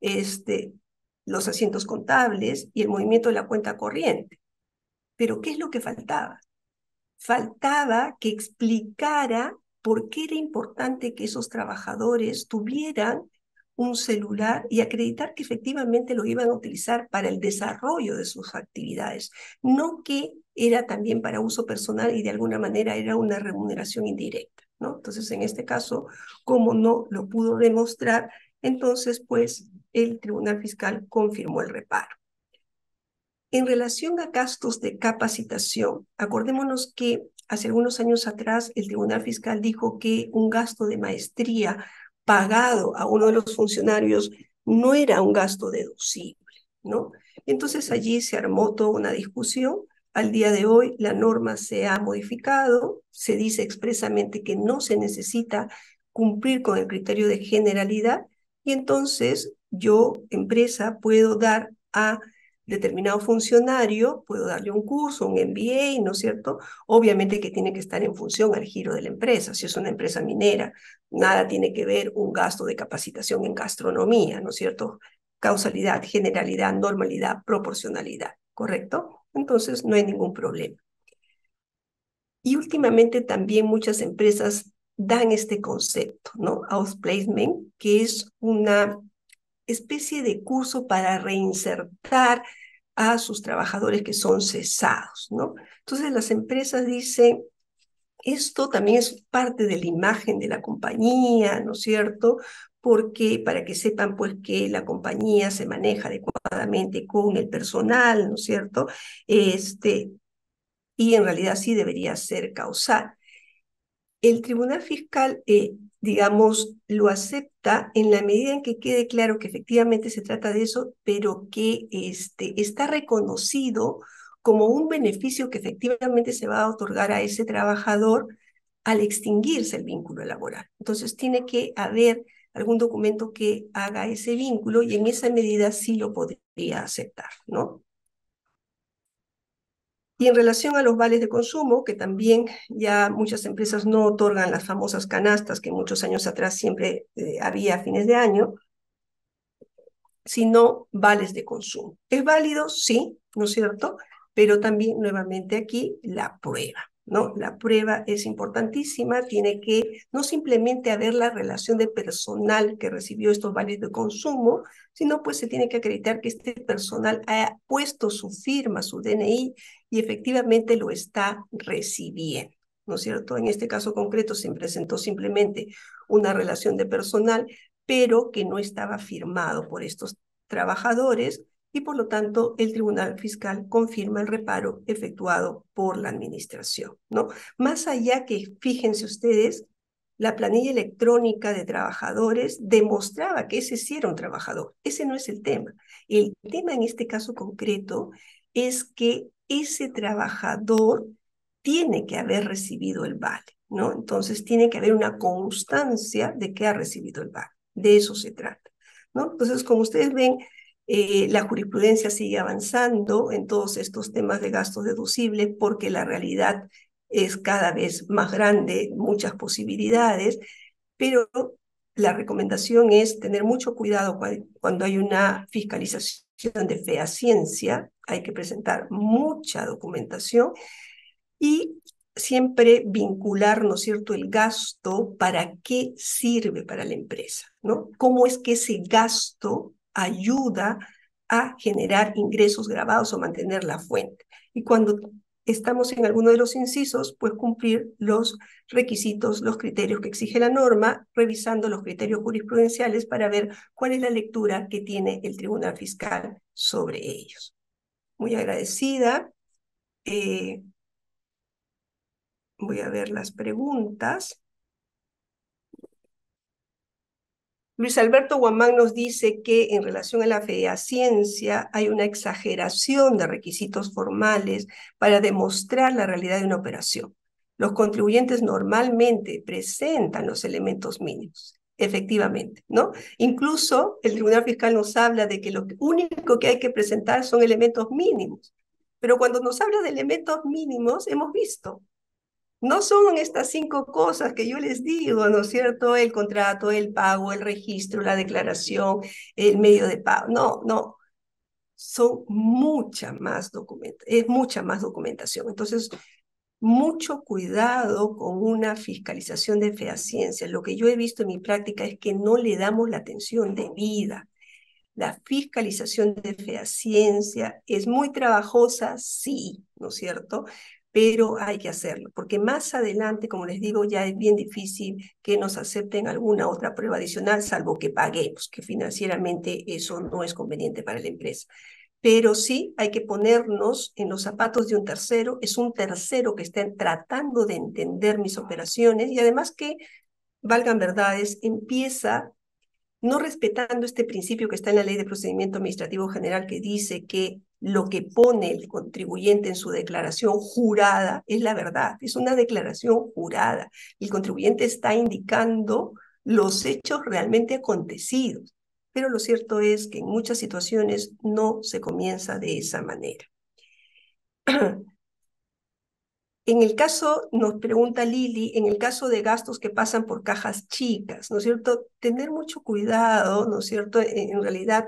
este, los asientos contables y el movimiento de la cuenta corriente. Pero ¿qué es lo que faltaba? Faltaba que explicara por qué era importante que esos trabajadores tuvieran un celular y acreditar que efectivamente lo iban a utilizar para el desarrollo de sus actividades, no que era también para uso personal y de alguna manera era una remuneración indirecta, ¿no? Entonces, en este caso, como no lo pudo demostrar, entonces, pues, el Tribunal Fiscal confirmó el reparo. En relación a gastos de capacitación, acordémonos que hace algunos años atrás el Tribunal Fiscal dijo que un gasto de maestría pagado a uno de los funcionarios no era un gasto deducible, ¿no? Entonces allí se armó toda una discusión. Al día de hoy la norma se ha modificado, se dice expresamente que no se necesita cumplir con el criterio de generalidad y entonces yo, empresa, puedo dar a determinado funcionario, puedo darle un curso, un MBA, ¿no es cierto? Obviamente que tiene que estar en función al giro de la empresa. Si es una empresa minera, nada tiene que ver un gasto de capacitación en gastronomía, ¿no es cierto? Causalidad, generalidad, normalidad, proporcionalidad, ¿correcto? Entonces no hay ningún problema. Y últimamente también muchas empresas dan este concepto, ¿no? Outplacement, que es una especie de curso para reinsertar a sus trabajadores que son cesados, ¿no? Entonces las empresas dicen, esto también es parte de la imagen de la compañía, ¿no es cierto? Porque para que sepan pues que la compañía se maneja adecuadamente con el personal, ¿no es cierto? Este, y en realidad sí debería ser causal. El Tribunal Fiscal eh, digamos, lo acepta en la medida en que quede claro que efectivamente se trata de eso, pero que este, está reconocido como un beneficio que efectivamente se va a otorgar a ese trabajador al extinguirse el vínculo laboral. Entonces tiene que haber algún documento que haga ese vínculo y en esa medida sí lo podría aceptar, ¿no? Y en relación a los vales de consumo, que también ya muchas empresas no otorgan las famosas canastas que muchos años atrás siempre eh, había a fines de año, sino vales de consumo. ¿Es válido? Sí, ¿no es cierto? Pero también nuevamente aquí la prueba. ¿No? La prueba es importantísima, tiene que no simplemente haber la relación de personal que recibió estos vales de consumo, sino pues se tiene que acreditar que este personal ha puesto su firma, su DNI y efectivamente lo está recibiendo, ¿no es cierto? En este caso concreto se presentó simplemente una relación de personal, pero que no estaba firmado por estos trabajadores y por lo tanto el Tribunal Fiscal confirma el reparo efectuado por la Administración. ¿no? Más allá que, fíjense ustedes, la planilla electrónica de trabajadores demostraba que ese sí era un trabajador. Ese no es el tema. El tema en este caso concreto es que ese trabajador tiene que haber recibido el vale, ¿no? Entonces tiene que haber una constancia de que ha recibido el vale. De eso se trata, ¿no? Entonces, como ustedes ven, eh, la jurisprudencia sigue avanzando en todos estos temas de gastos deducibles porque la realidad es cada vez más grande, muchas posibilidades, pero la recomendación es tener mucho cuidado cuando hay una fiscalización de fe a ciencia, hay que presentar mucha documentación y siempre vincular, ¿no es cierto?, el gasto, para qué sirve para la empresa, ¿no? ¿Cómo es que ese gasto ayuda a generar ingresos grabados o mantener la fuente. Y cuando estamos en alguno de los incisos, pues cumplir los requisitos, los criterios que exige la norma, revisando los criterios jurisprudenciales para ver cuál es la lectura que tiene el Tribunal Fiscal sobre ellos. Muy agradecida. Eh, voy a ver las preguntas. Luis Alberto Guamán nos dice que en relación a la ciencia hay una exageración de requisitos formales para demostrar la realidad de una operación. Los contribuyentes normalmente presentan los elementos mínimos, efectivamente, ¿no? Incluso el Tribunal Fiscal nos habla de que lo único que hay que presentar son elementos mínimos, Pero cuando nos habla de elementos mínimos, hemos visto, no son estas cinco cosas que yo les digo, ¿no es cierto? El contrato, el pago, el registro, la declaración, el medio de pago. No, no. Son mucha más es mucha más documentación. Entonces, mucho cuidado con una fiscalización de fehaciencia. Lo que yo he visto en mi práctica es que no le damos la atención debida. La fiscalización de fehaciencia es muy trabajosa, sí, ¿no es cierto? Pero hay que hacerlo, porque más adelante, como les digo, ya es bien difícil que nos acepten alguna otra prueba adicional, salvo que paguemos, que financieramente eso no es conveniente para la empresa. Pero sí hay que ponernos en los zapatos de un tercero, es un tercero que está tratando de entender mis operaciones y además que, valgan verdades, empieza no respetando este principio que está en la Ley de Procedimiento Administrativo General que dice que lo que pone el contribuyente en su declaración jurada es la verdad, es una declaración jurada. El contribuyente está indicando los hechos realmente acontecidos pero lo cierto es que en muchas situaciones no se comienza de esa manera. En el caso, nos pregunta Lili, en el caso de gastos que pasan por cajas chicas, ¿no es cierto? Tener mucho cuidado, ¿no es cierto? En realidad,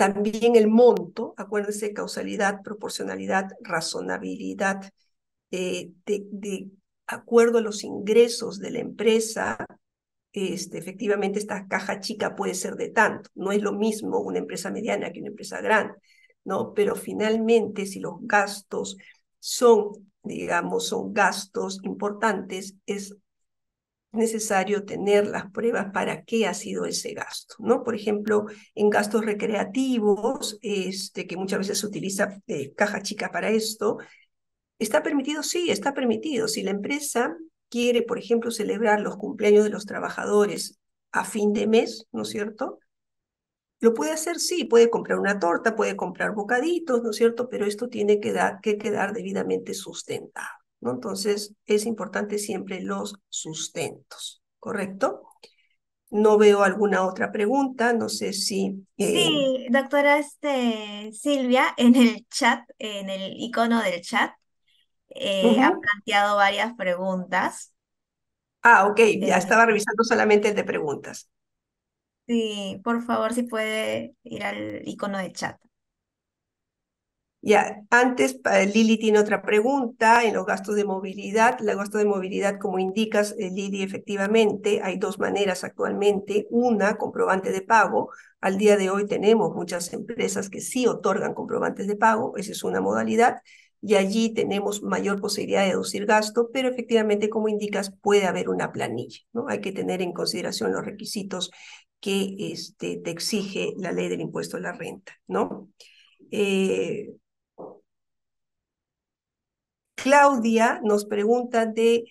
también el monto, acuérdense, causalidad, proporcionalidad, razonabilidad, eh, de, de acuerdo a los ingresos de la empresa, este, efectivamente esta caja chica puede ser de tanto. No es lo mismo una empresa mediana que una empresa grande, ¿no? Pero finalmente, si los gastos son, digamos, son gastos importantes, es necesario tener las pruebas para qué ha sido ese gasto, ¿no? Por ejemplo, en gastos recreativos, este, que muchas veces se utiliza eh, caja chica para esto, ¿está permitido? Sí, está permitido. Si la empresa quiere, por ejemplo, celebrar los cumpleaños de los trabajadores a fin de mes, ¿no es cierto? Lo puede hacer, sí, puede comprar una torta, puede comprar bocaditos, ¿no es cierto? Pero esto tiene que, dar, que quedar debidamente sustentado, ¿no? Entonces, es importante siempre los sustentos, ¿correcto? No veo alguna otra pregunta, no sé si... Eh, sí, doctora este, Silvia, en el chat, en el icono del chat, eh, ha planteado varias preguntas. Ah, ok, ya eh, estaba revisando solamente el de preguntas. Sí, por favor, si puede ir al icono de chat. Ya, antes Lili tiene otra pregunta en los gastos de movilidad. Los gastos de movilidad, como indicas, eh, Lili, efectivamente, hay dos maneras actualmente. Una, comprobante de pago. Al día de hoy tenemos muchas empresas que sí otorgan comprobantes de pago, esa es una modalidad y allí tenemos mayor posibilidad de deducir gasto, pero efectivamente, como indicas, puede haber una planilla, ¿no? Hay que tener en consideración los requisitos que este, te exige la ley del impuesto a la renta, ¿no? Eh, Claudia nos pregunta de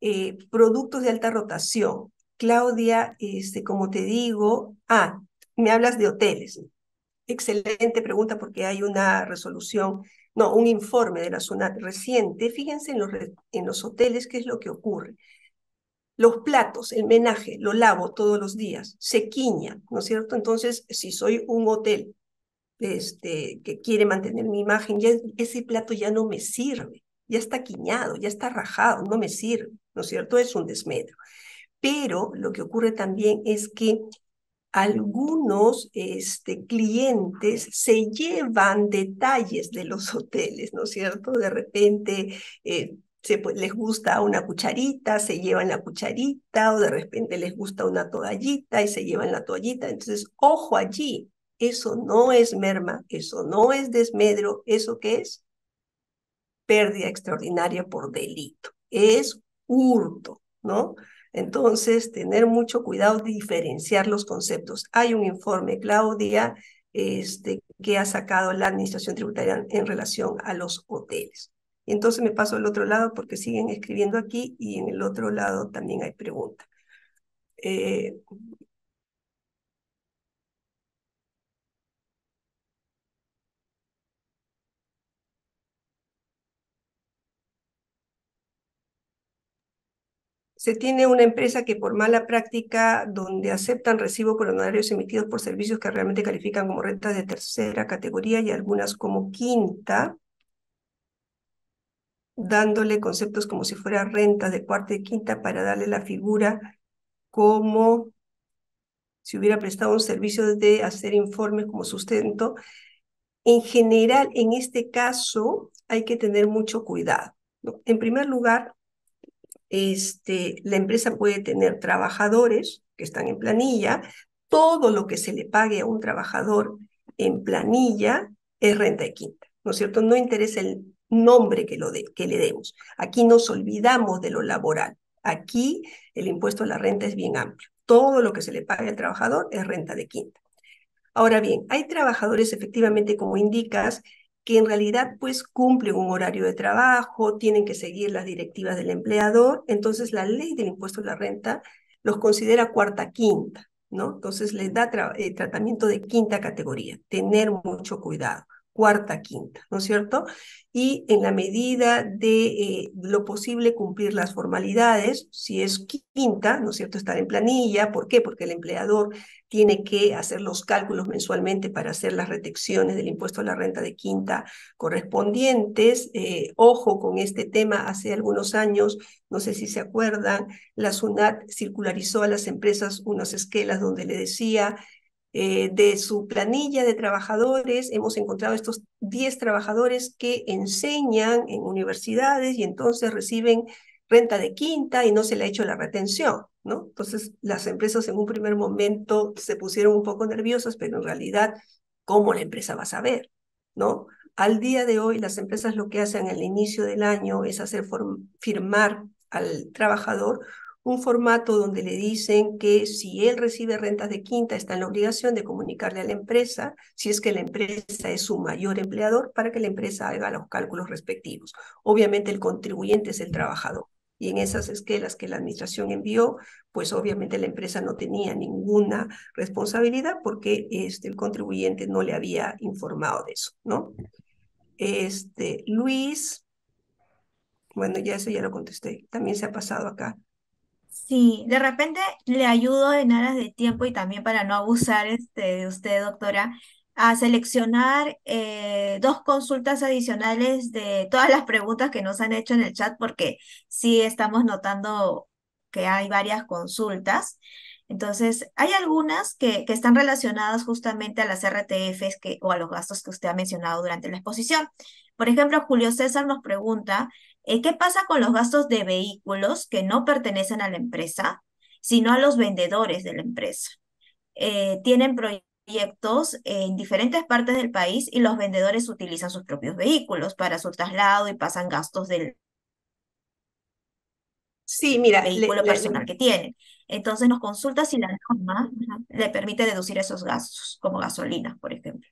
eh, productos de alta rotación. Claudia, este, como te digo, ah, me hablas de hoteles. Excelente pregunta porque hay una resolución no, un informe de la zona reciente, fíjense en los, en los hoteles qué es lo que ocurre. Los platos, el menaje, lo lavo todos los días, se quiña, ¿no es cierto? Entonces, si soy un hotel este, que quiere mantener mi imagen, ya ese plato ya no me sirve, ya está quiñado, ya está rajado, no me sirve, ¿no es cierto? Es un desmedro. Pero lo que ocurre también es que algunos este, clientes se llevan detalles de los hoteles, ¿no es cierto? De repente eh, se, les gusta una cucharita, se llevan la cucharita, o de repente les gusta una toallita y se llevan la toallita. Entonces, ojo allí, eso no es merma, eso no es desmedro, ¿eso qué es? Pérdida extraordinaria por delito, es hurto, ¿no? Entonces, tener mucho cuidado de diferenciar los conceptos. Hay un informe, Claudia, este, que ha sacado la Administración Tributaria en relación a los hoteles. entonces me paso al otro lado porque siguen escribiendo aquí y en el otro lado también hay preguntas. Eh, se tiene una empresa que por mala práctica, donde aceptan recibo por honorarios emitidos por servicios que realmente califican como rentas de tercera categoría y algunas como quinta, dándole conceptos como si fuera renta de cuarta y quinta para darle la figura como si hubiera prestado un servicio de hacer informes como sustento. En general, en este caso, hay que tener mucho cuidado. En primer lugar, este, la empresa puede tener trabajadores que están en planilla. Todo lo que se le pague a un trabajador en planilla es renta de quinta, ¿no es cierto? No interesa el nombre que, lo que le demos. Aquí nos olvidamos de lo laboral. Aquí el impuesto a la renta es bien amplio. Todo lo que se le pague al trabajador es renta de quinta. Ahora bien, hay trabajadores efectivamente, como indicas, que en realidad pues cumplen un horario de trabajo, tienen que seguir las directivas del empleador, entonces la ley del impuesto a la renta los considera cuarta quinta, ¿no? Entonces les da eh, tratamiento de quinta categoría, tener mucho cuidado cuarta, quinta, ¿no es cierto? Y en la medida de eh, lo posible cumplir las formalidades, si es quinta, ¿no es cierto? Estar en planilla, ¿por qué? Porque el empleador tiene que hacer los cálculos mensualmente para hacer las retenciones del impuesto a la renta de quinta correspondientes. Eh, ojo con este tema, hace algunos años, no sé si se acuerdan, la SUNAT circularizó a las empresas unas esquelas donde le decía eh, de su planilla de trabajadores, hemos encontrado estos 10 trabajadores que enseñan en universidades y entonces reciben renta de quinta y no se le ha hecho la retención, ¿no? Entonces las empresas en un primer momento se pusieron un poco nerviosas, pero en realidad, ¿cómo la empresa va a saber, ¿no? Al día de hoy, las empresas lo que hacen al inicio del año es hacer firmar al trabajador un formato donde le dicen que si él recibe rentas de quinta está en la obligación de comunicarle a la empresa si es que la empresa es su mayor empleador para que la empresa haga los cálculos respectivos. Obviamente el contribuyente es el trabajador y en esas esquelas que la administración envió, pues obviamente la empresa no tenía ninguna responsabilidad porque este, el contribuyente no le había informado de eso, ¿no? Este, Luis, bueno, ya eso ya lo contesté, también se ha pasado acá. Sí, de repente le ayudo en aras de tiempo y también para no abusar este, de usted, doctora, a seleccionar eh, dos consultas adicionales de todas las preguntas que nos han hecho en el chat, porque sí estamos notando que hay varias consultas. Entonces, hay algunas que, que están relacionadas justamente a las RTFs que, o a los gastos que usted ha mencionado durante la exposición. Por ejemplo, Julio César nos pregunta eh, ¿Qué pasa con los gastos de vehículos que no pertenecen a la empresa, sino a los vendedores de la empresa? Eh, tienen proyectos en diferentes partes del país y los vendedores utilizan sus propios vehículos para su traslado y pasan gastos del sí, mira, vehículo personal que tienen. Entonces nos consulta si la norma le permite deducir esos gastos, como gasolina, por ejemplo.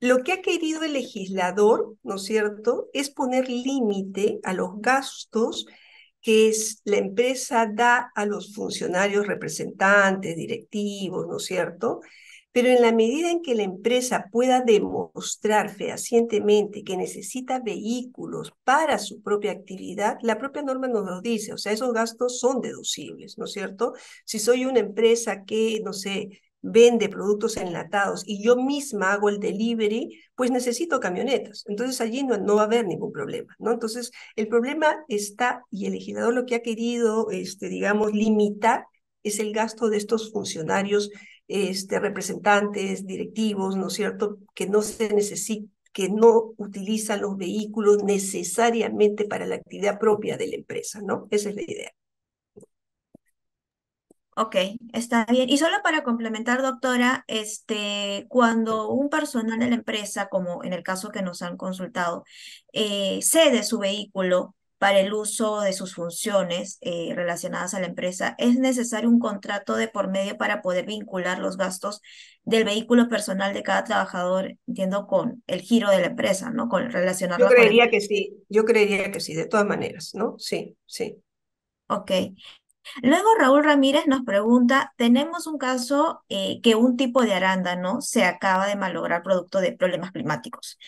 Lo que ha querido el legislador, ¿no es cierto?, es poner límite a los gastos que la empresa da a los funcionarios representantes, directivos, ¿no es cierto? Pero en la medida en que la empresa pueda demostrar fehacientemente que necesita vehículos para su propia actividad, la propia norma nos lo dice, o sea, esos gastos son deducibles, ¿no es cierto? Si soy una empresa que, no sé, vende productos enlatados y yo misma hago el delivery, pues necesito camionetas. Entonces allí no, no va a haber ningún problema, ¿no? Entonces el problema está, y el legislador lo que ha querido, este, digamos, limitar es el gasto de estos funcionarios, este, representantes, directivos, ¿no es cierto?, que no se necesita que no utilizan los vehículos necesariamente para la actividad propia de la empresa, ¿no? Esa es la idea. Ok, está bien. Y solo para complementar, doctora, este, cuando un personal de la empresa, como en el caso que nos han consultado, eh, cede su vehículo para el uso de sus funciones eh, relacionadas a la empresa, es necesario un contrato de por medio para poder vincular los gastos del vehículo personal de cada trabajador, entiendo, con el giro de la empresa, ¿no? Con relacionarlo Yo creería que sí, yo creería que sí, de todas maneras, ¿no? Sí, sí. Ok. Luego Raúl Ramírez nos pregunta, tenemos un caso eh, que un tipo de arándano se acaba de malograr producto de problemas climáticos.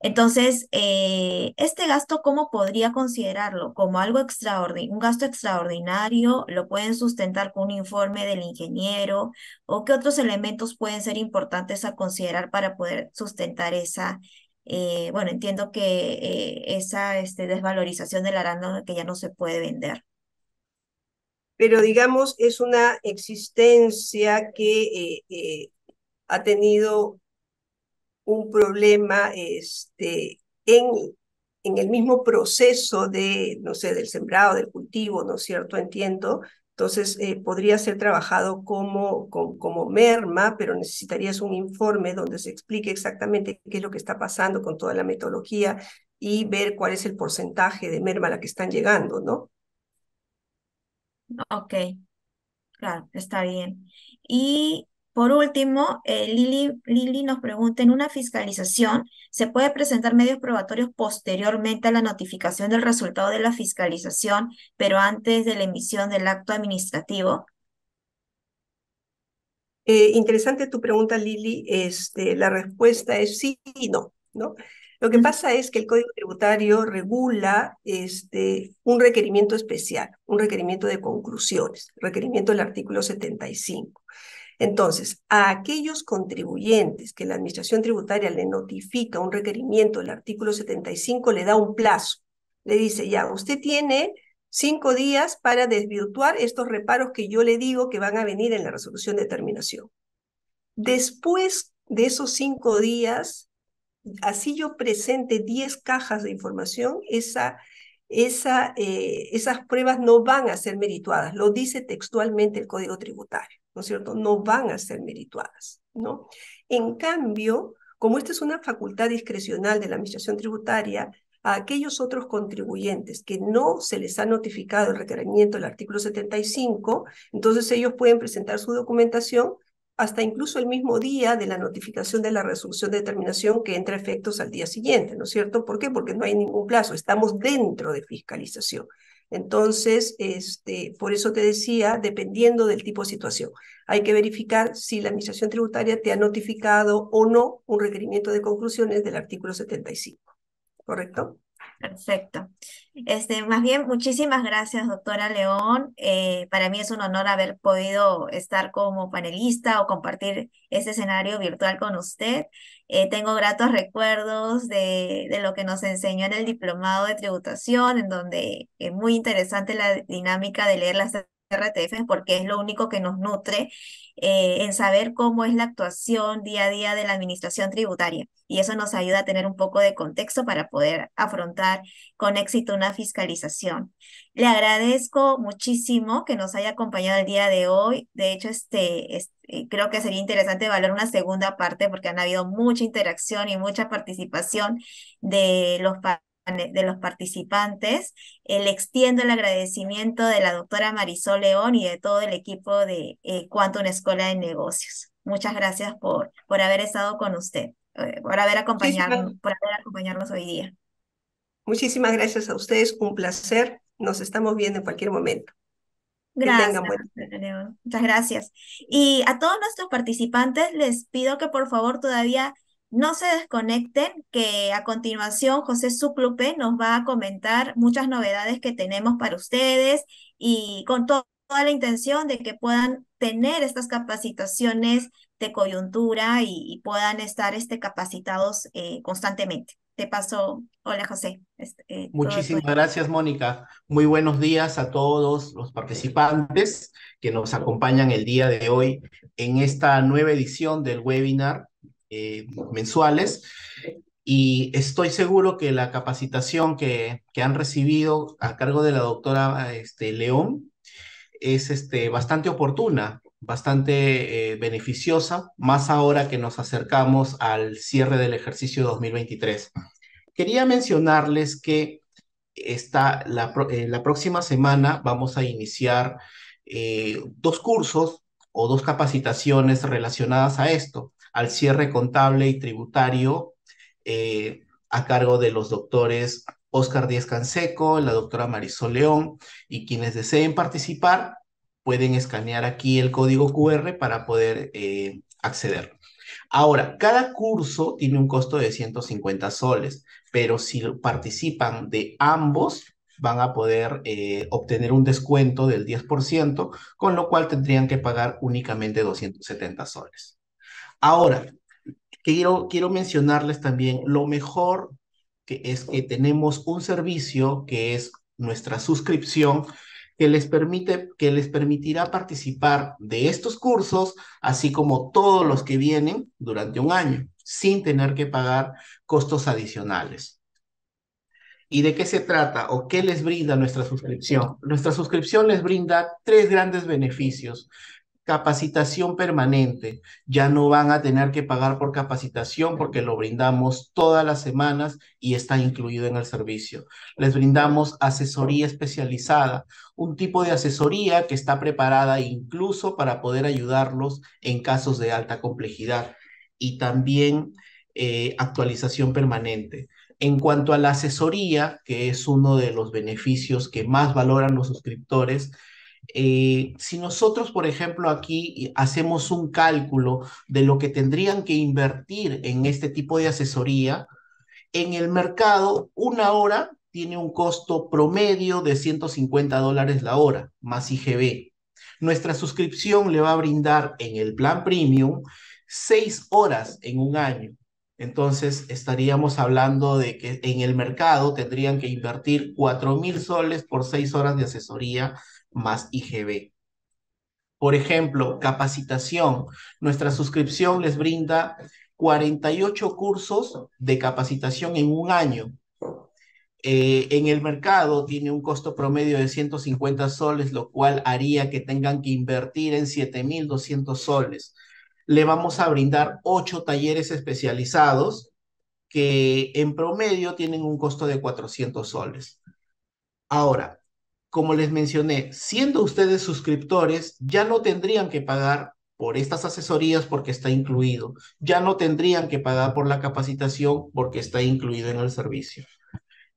Entonces, eh, este gasto, ¿cómo podría considerarlo? ¿Como algo extraordinario, un gasto extraordinario? ¿Lo pueden sustentar con un informe del ingeniero? ¿O qué otros elementos pueden ser importantes a considerar para poder sustentar esa, eh, bueno, entiendo que esa este, desvalorización del arándano que ya no se puede vender. Pero digamos, es una existencia que eh, ha tenido un problema este, en, en el mismo proceso de, no sé, del sembrado, del cultivo, ¿no es cierto? Entiendo. Entonces, eh, podría ser trabajado como, como, como, merma, pero necesitarías un informe donde se explique exactamente qué es lo que está pasando con toda la metodología y ver cuál es el porcentaje de merma a la que están llegando, ¿no? Ok, claro, está bien. Y por último, eh, Lili, Lili nos pregunta, en una fiscalización, ¿se puede presentar medios probatorios posteriormente a la notificación del resultado de la fiscalización, pero antes de la emisión del acto administrativo? Eh, interesante tu pregunta, Lili. Este, la respuesta es sí y no, ¿no? Lo que pasa es que el Código Tributario regula este, un requerimiento especial, un requerimiento de conclusiones, requerimiento del artículo 75. Entonces, a aquellos contribuyentes que la Administración Tributaria le notifica un requerimiento del artículo 75, le da un plazo. Le dice, ya, usted tiene cinco días para desvirtuar estos reparos que yo le digo que van a venir en la resolución de terminación. Después de esos cinco días, así yo presente 10 cajas de información, esa, eh, esas pruebas no van a ser merituadas, lo dice textualmente el Código Tributario. ¿no es cierto? No van a ser merituadas, ¿no? En cambio, como esta es una facultad discrecional de la Administración Tributaria, a aquellos otros contribuyentes que no se les ha notificado el requerimiento del artículo 75, entonces ellos pueden presentar su documentación hasta incluso el mismo día de la notificación de la resolución de determinación que entra a efectos al día siguiente, ¿no es cierto? ¿Por qué? Porque no hay ningún plazo, estamos dentro de fiscalización. Entonces, este, por eso te decía, dependiendo del tipo de situación, hay que verificar si la Administración Tributaria te ha notificado o no un requerimiento de conclusiones del artículo 75. ¿Correcto? Perfecto. Este, más bien, muchísimas gracias, doctora León. Eh, para mí es un honor haber podido estar como panelista o compartir este escenario virtual con usted. Eh, tengo gratos recuerdos de, de, lo que nos enseñó en el diplomado de tributación, en donde es muy interesante la dinámica de leer las RTF porque es lo único que nos nutre eh, en saber cómo es la actuación día a día de la administración tributaria. Y eso nos ayuda a tener un poco de contexto para poder afrontar con éxito una fiscalización. Le agradezco muchísimo que nos haya acompañado el día de hoy. De hecho, este, este creo que sería interesante valorar una segunda parte porque han habido mucha interacción y mucha participación de los de los participantes. Le extiendo el agradecimiento de la doctora Marisol León y de todo el equipo de eh, Quantum Escuela de Negocios. Muchas gracias por, por haber estado con usted, eh, por haber acompañado, por haber acompañarnos hoy día. Muchísimas gracias a ustedes, un placer. Nos estamos viendo en cualquier momento. Gracias, Muchas gracias. Y a todos nuestros participantes les pido que por favor todavía no se desconecten, que a continuación José Suclupe nos va a comentar muchas novedades que tenemos para ustedes y con toda la intención de que puedan tener estas capacitaciones de coyuntura y, puedan estar este, capacitados eh, constantemente. Te paso, hola José. Este, eh, Muchísimas gracias, Mónica. Muy buenos días a todos los participantes que nos acompañan el día de hoy en esta nueva edición del webinar eh, mensuales y estoy seguro que la capacitación que, que, han recibido a cargo de la doctora este, León es este, bastante oportuna, bastante eh, beneficiosa, más ahora que nos acercamos al cierre del ejercicio 2023. Quería mencionarles que esta, la, eh, la próxima semana vamos a iniciar dos cursos o dos capacitaciones relacionadas a esto al cierre contable y tributario eh, a cargo de los doctores Oscar Díaz Canseco, la doctora Marisol León, y quienes deseen participar pueden escanear aquí el código QR para poder eh, acceder. Ahora, cada curso tiene un costo de 150 soles, pero si participan de ambos, van a poder eh, obtener un descuento del 10%, con lo cual tendrían que pagar únicamente 270 soles. Ahora, quiero, quiero mencionarles también lo mejor que es que tenemos un servicio que es nuestra suscripción que les permite, que les permitirá participar de estos cursos, así como todos los que vienen durante un año, sin tener que pagar costos adicionales. ¿Y de qué se trata o qué les brinda nuestra suscripción? Nuestra suscripción les brinda tres grandes beneficios capacitación permanente. Ya no van a tener que pagar por capacitación porque lo brindamos todas las semanas y está incluido en el servicio. Les brindamos asesoría especializada, un tipo de asesoría que está preparada incluso para poder ayudarlos en casos de alta complejidad y también eh, actualización permanente. En cuanto a la asesoría, que es uno de los beneficios que más valoran los suscriptores, eh, si nosotros, por ejemplo, aquí hacemos un cálculo de lo que tendrían que invertir en este tipo de asesoría, en el mercado, una hora tiene un costo promedio de 150 dólares la hora, más IGB. Nuestra suscripción le va a brindar en el plan premium seis horas en un año. Entonces, estaríamos hablando de que en el mercado tendrían que invertir 4 mil soles por seis horas de asesoría más IGB. Por ejemplo, capacitación. Nuestra suscripción les brinda 48 cursos de capacitación en un año. Eh, en el mercado tiene un costo promedio de 150 soles, lo cual haría que tengan que invertir en 7.200 soles. Le vamos a brindar 8 talleres especializados que en promedio tienen un costo de 400 soles. Ahora, como les mencioné, siendo ustedes suscriptores, ya no tendrían que pagar por estas asesorías porque está incluido. Ya no tendrían que pagar por la capacitación porque está incluido en el servicio.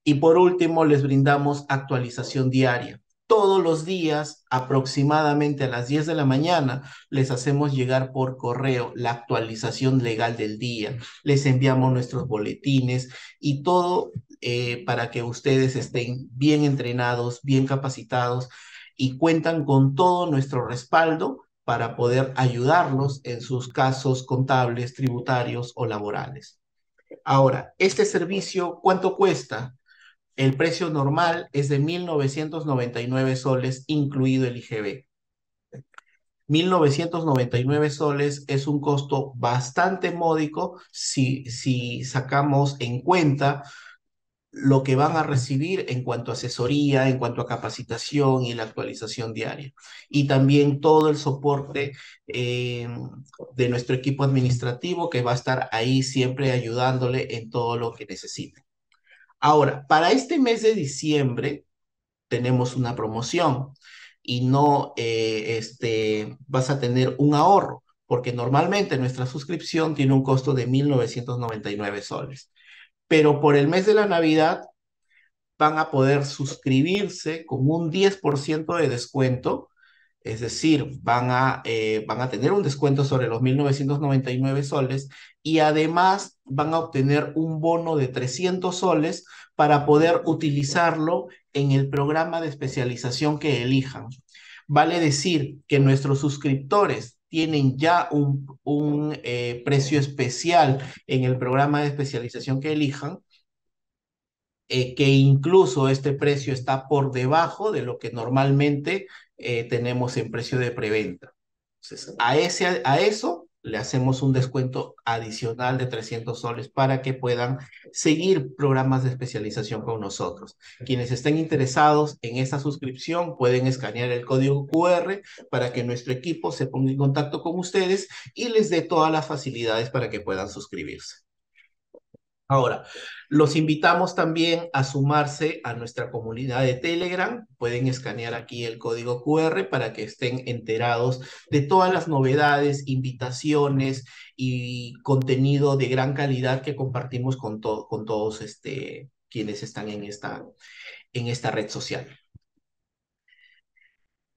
Y por último, les brindamos actualización diaria todos los días, aproximadamente a las 10 de la mañana, les hacemos llegar por correo la actualización legal del día, les enviamos nuestros boletines y todo eh, para que ustedes estén bien entrenados, bien capacitados y cuentan con todo nuestro respaldo para poder ayudarlos en sus casos contables, tributarios o laborales. Ahora, este servicio, ¿cuánto cuesta? El precio normal es de 1.999 soles, incluido el IGB. 1.999 soles es un costo bastante módico si, si sacamos en cuenta lo que van a recibir en cuanto a asesoría, en cuanto a capacitación y la actualización diaria. Y también todo el soporte eh, de nuestro equipo administrativo que va a estar ahí siempre ayudándole en todo lo que necesite. Ahora, para este mes de diciembre tenemos una promoción y no eh, este, vas a tener un ahorro, porque normalmente nuestra suscripción tiene un costo de 1.999 soles. Pero por el mes de la Navidad van a poder suscribirse con un 10% de descuento es decir, van a, eh, van a tener un descuento sobre los 1.999 soles y además van a obtener un bono de 300 soles para poder utilizarlo en el programa de especialización que elijan. Vale decir que nuestros suscriptores tienen ya un, un eh, precio especial en el programa de especialización que elijan, eh, que incluso este precio está por debajo de lo que normalmente eh, tenemos en precio de preventa. Entonces, a, ese, a eso le hacemos un descuento adicional de 300 soles para que puedan seguir programas de especialización con nosotros. Quienes estén interesados en esta suscripción pueden escanear el código QR para que nuestro equipo se ponga en contacto con ustedes y les dé todas las facilidades para que puedan suscribirse. Ahora, los invitamos también a sumarse a nuestra comunidad de Telegram. Pueden escanear aquí el código QR para que estén enterados de todas las novedades, invitaciones y contenido de gran calidad que compartimos con, con todos este, quienes están en esta, en esta red social.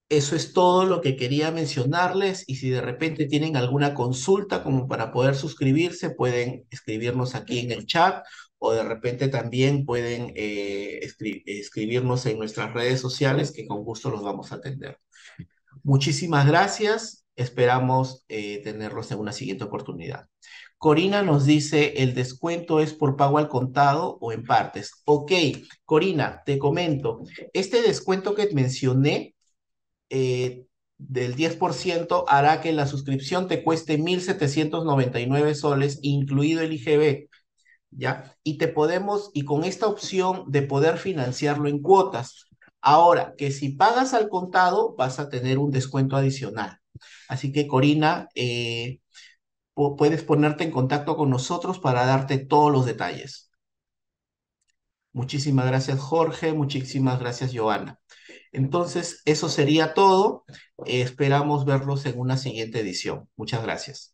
Eso es todo lo que quería mencionarles y si de repente tienen alguna consulta como para poder suscribirse, pueden escribirnos aquí en el chat o de repente también pueden eh, escribirnos en nuestras redes sociales que con gusto los vamos a atender. Muchísimas gracias. Esperamos eh, tenerlos en una siguiente oportunidad. Corina nos dice, el descuento es por pago al contado o en partes. Ok, Corina, te comento, este descuento que mencioné eh, del 10% hará que la suscripción te cueste 1.799 soles, incluido el IGB, ¿ya? Y te podemos, y con esta opción de poder financiarlo en cuotas. Ahora, que si pagas al contado, vas a tener un descuento adicional. Así que, Corina, eh, puedes ponerte en contacto con nosotros para darte todos los detalles. Muchísimas gracias, Jorge. Muchísimas gracias, Joana. Entonces, eso sería todo. esperamos verlos en una siguiente edición. Muchas gracias.